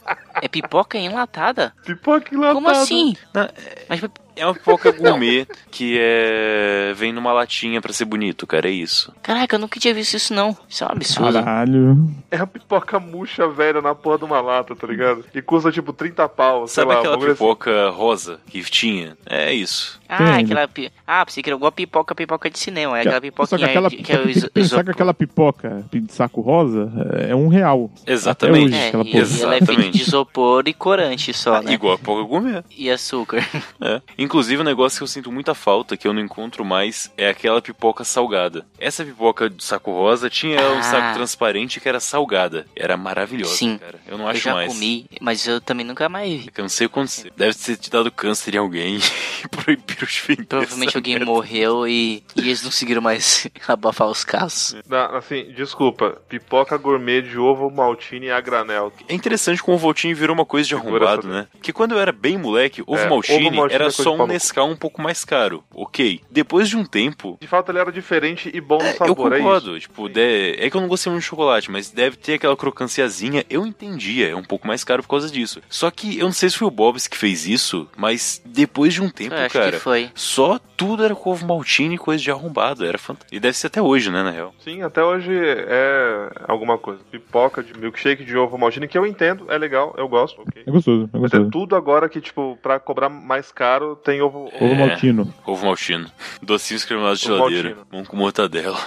É pipoca enlatada? Pipoca enlatada. Como assim? Não, Mas É uma pipoca gourmet que é. vem numa latinha pra ser bonito, cara. É isso. Caraca, eu nunca tinha visto isso não. Isso é um absurdo. Caralho. É a pipoca murcha velha na porra de uma lata, tá ligado? E custa tipo 30 pau, sei Sabe lá. aquela bagulho assim. pipoca rosa que tinha? É isso. Ah, Tem. aquela pi... Ah, pensei que era igual pipoca, pipoca de cinema. É aquela Só que pipoquinha aquela, de- que é o iso- que pensar que aquela pipoca de saco rosa é um real. Exatamente. Até hoje, É, aquela e, ela é feita de isopor e corante só, né? Igual a pipoca gourmet. E açúcar. *laughs* É. Inclusive, um negócio que eu sinto muita falta, que eu não encontro mais, é aquela pipoca salgada. Essa pipoca de saco rosa tinha Ah. um saco transparente que era salgada. Era maravilhosa, Sim. cara. Eu não Eu acho já mais. comi, mas eu também nunca mais vi. Eu não sei o que aconteceu. Deve ter te dado câncer em alguém *laughs* e proibiram de vender. Provavelmente alguém merda. morreu e, e eles não conseguiram mais *laughs* abafar os casos. Não, assim, desculpa. Pipoca gourmet de ovo maltine a granel. É interessante como o Voltinho virou uma coisa de arrombado, né? Porque quando eu era bem moleque, ovo É, maltine ovo era é só um no. Nescau um pouco mais caro. Ok. Depois de um tempo, De fato, ele era diferente e bom no É, sabor, eu é isso. concordo, tipo, de- é que eu não gostei muito de chocolate, mas deve ter aquela crocanciazinha, eu entendia, é um pouco mais caro por causa disso. Só que eu não sei se foi o Bob's que fez isso, mas depois de um tempo, Eu acho cara, que foi. só tudo era com ovo maltine e coisa de arrombado, era fantástico. E deve ser até hoje, né, na real. Sim, até hoje é alguma coisa. Pipoca de milkshake de ovo maltine, que eu entendo, é legal, eu gosto, ok. É gostoso, é Mas é tudo agora que, tipo, pra cobrar mais caro, tem ovo... Ovo É. maltino, Ovo maltino. Docinhos cremosos de Ovo geladeira. Mão com mortadela.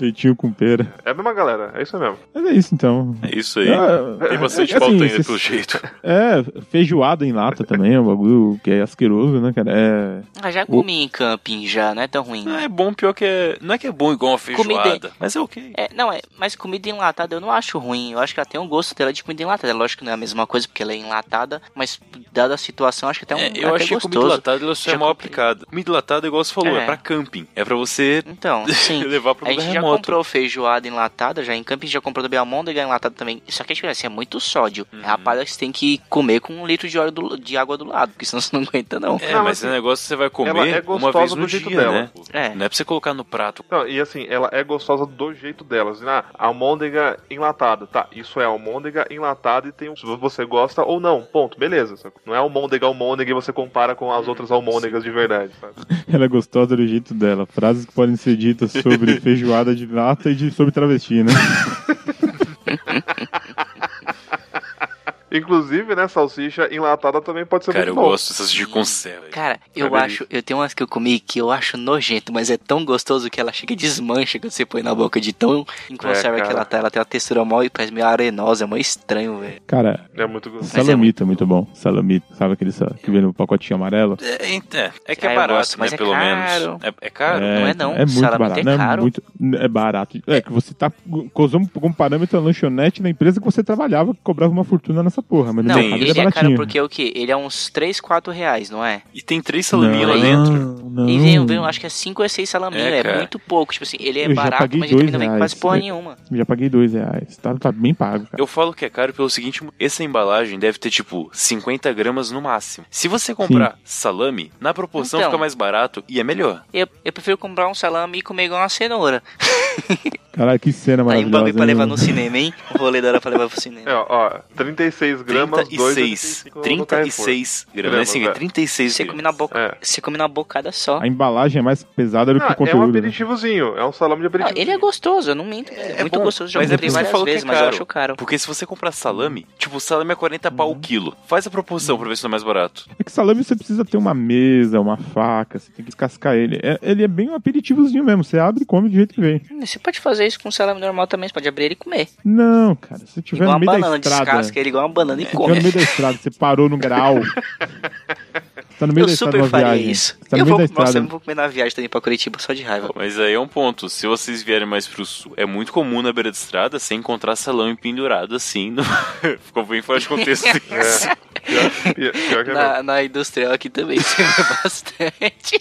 leitinho com pera. É a mesma galera, é isso mesmo. Mas é isso então. É isso aí. Ah, Tem bastante é, assim, falta ainda, pelo jeito. *laughs* É, feijoada em lata também é um bagulho que é asqueroso, né, cara? É. Ah, já comi em camping já, não é tão ruim. Ah, é bom, pior que é... Não é que é bom igual uma Comida- feijoada, mas é ok. É, não, é, mas comida enlatada eu não acho ruim. Eu acho que ela tem um gosto dela de comida enlatada. Lógico que não é a mesma coisa porque ela é enlatada, mas dada a situação, acho que até um É, até eu achei que gostoso. comida enlatada ela só é Já mal. Comida enlatada, igual você falou, é, É. pra camping. É pra você Então, *laughs* sim. levar pro A lugar gente já remoto. comprou feijoada enlatada, já em camping já comprou também almôndega enlatada também. Só que a diferença é muito sódio. Uhum. É a que você tem que comer com um litro de, óleo do- de água do lado, porque senão *laughs* você não aguenta não. É, Não, mas assim, é negócio que você vai comer é uma vez no dia, dela. né? É. Não é pra você colocar no prato. Não, e assim, ela é gostosa do jeito delas. Ah, almôndega enlatada. Tá, isso é almôndega enlatada e tem um. Se você gosta ou não, ponto, beleza. sabe? Não é almôndega almôndega e você compara com as outras almôndegas de verdade, sabe? *laughs* Ela é gostosa do jeito dela. Frases que podem ser ditas sobre *laughs* feijoada de lata e de, sobre travesti, né? *laughs* Inclusive, né, salsicha enlatada também pode ser Cara, eu muito bom. gosto dessas de conserva. Cara, eu acho, eu tenho umas que eu comi que eu acho nojento, mas é tão gostoso que ela chega e desmancha quando você põe na boca de tão em conserva É, que ela tá. Ela tem uma textura mó e parece meio arenosa, é mó estranho, velho. Cara, É muito gostoso. É salamita é muito bom. Salamita, sabe aquele sa- que vem no pacotinho amarelo? É, é, é que Ah, é eu barato, gosto, mas né? é pelo caro. menos. É, é caro? não é não. É muito Salamita barato. é não caro. muito, é barato. É que você tá usando como parâmetro a lanchonete na empresa que você trabalhava, que cobrava uma fortuna nessa porra. Mas Não, ele ele é é caro baratinho. porque o quê? Ele é uns 3, 4 reais, não é? E tem três salaminhas lá dentro. Não. E vem, vem, eu acho que é 5 ou 6 salaminhos, É, é, muito pouco. Tipo assim, ele é Eu barato, mas ele também não vem quase porra É. nenhuma. Já paguei dois reais. Tá, tá bem pago, cara. Eu falo que é caro pelo seguinte: essa embalagem deve ter tipo 50 gramas no máximo. Se você comprar salame, na proporção Então. fica mais barato e é melhor. Eu, eu prefiro comprar um salame e comer igual uma cenoura. Caralho, que cena Aí um bagulho maravilhosa. pra levar mano? no cinema, hein? O rolê da hora pra levar pro cinema. É, ó, ó, 36 gramas, 36. 2,85 no Carrefour. 36 gramas. Não é Gramas, assim, é é. 36 Você gramas. come na boca. É. Você come na bocada só. A embalagem é mais pesada do que Ah, o é um conteúdo. né? aperitivozinho, é um salame de Ah, aperitivo. ele é gostoso, eu não minto. É, muito bom, gostoso. Já mas é comprei que várias é vezes, mas eu caro. acho caro. Porque se você comprar salame, tipo, salame é 40 pau o quilo. Faz a proporção pra ver se não é mais barato. É que salame você precisa ter uma mesa, uma faca, você tem que descascar ele. É- ele é bem um aperitivozinho mesmo. Você abre e come do jeito que vem. Você pode fazer isso com salame normal também, você pode abrir ele e comer. Não, cara. Se tiver igual no uma meio da banana, estrada. descasca ele igual uma banana e tiver come. no meio da estrada, você parou no grau. tá no meio Eu da estrada super numa faria viagem. isso. Tá no eu meio vou, da nossa, estrada. eu vou comer na viagem também pra Curitiba, só de raiva. Mas aí é um ponto. Se vocês vierem mais pro sul, é muito comum na beira da estrada você encontrar salame pendurado assim. no- *laughs* Ficou bem fora de contexto. *laughs* isso. Pior, pior- pior que é. Na, na industrial aqui também *laughs* você vê bastante.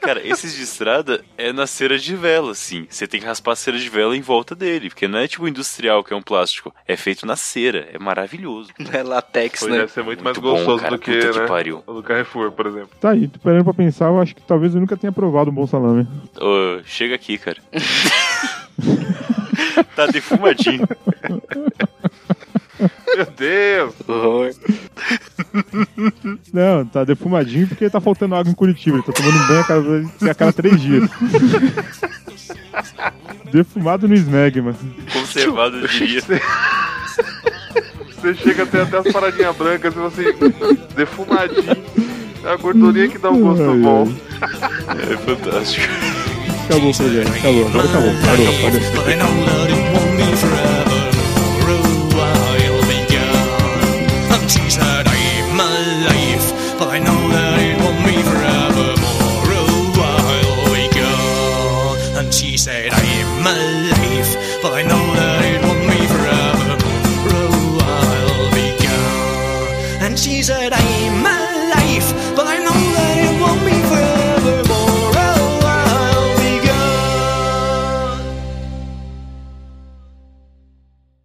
Cara, esses de estrada é na cera de vela, assim. Você tem que raspar a cera de vela em volta dele. Porque não é tipo industrial, que é um plástico. É feito na cera. É maravilhoso. Não é latex, Pois né? deve ser muito, mais bom, gostoso cara. do que, né? pariu. o do Carrefour, por exemplo. Tá aí, tô parando pra pensar, eu acho que talvez eu nunca tenha provado um bom salame. Ô, chega aqui, cara. *laughs* tá defumadinho. *laughs* *laughs* Meu Deus! Não, tá defumadinho porque tá faltando água em Curitiba. Ele tá tomando banho a cada, a cada três dias. *laughs* Defumado no Smegma. Conservado, eu diria. Você chega até, até as paradinhas brancas e você defumadinho. É a gordurinha que dá um gosto Ai, bom. É fantástico. Acabou o projeto. Acabou, agora acabou. Parou, parou. She said, I'm life, but I know that it won't be forever. More a oh, while we go, and she said I'm life, but I know that it won't be forever. More a oh, while we go, and she said "I."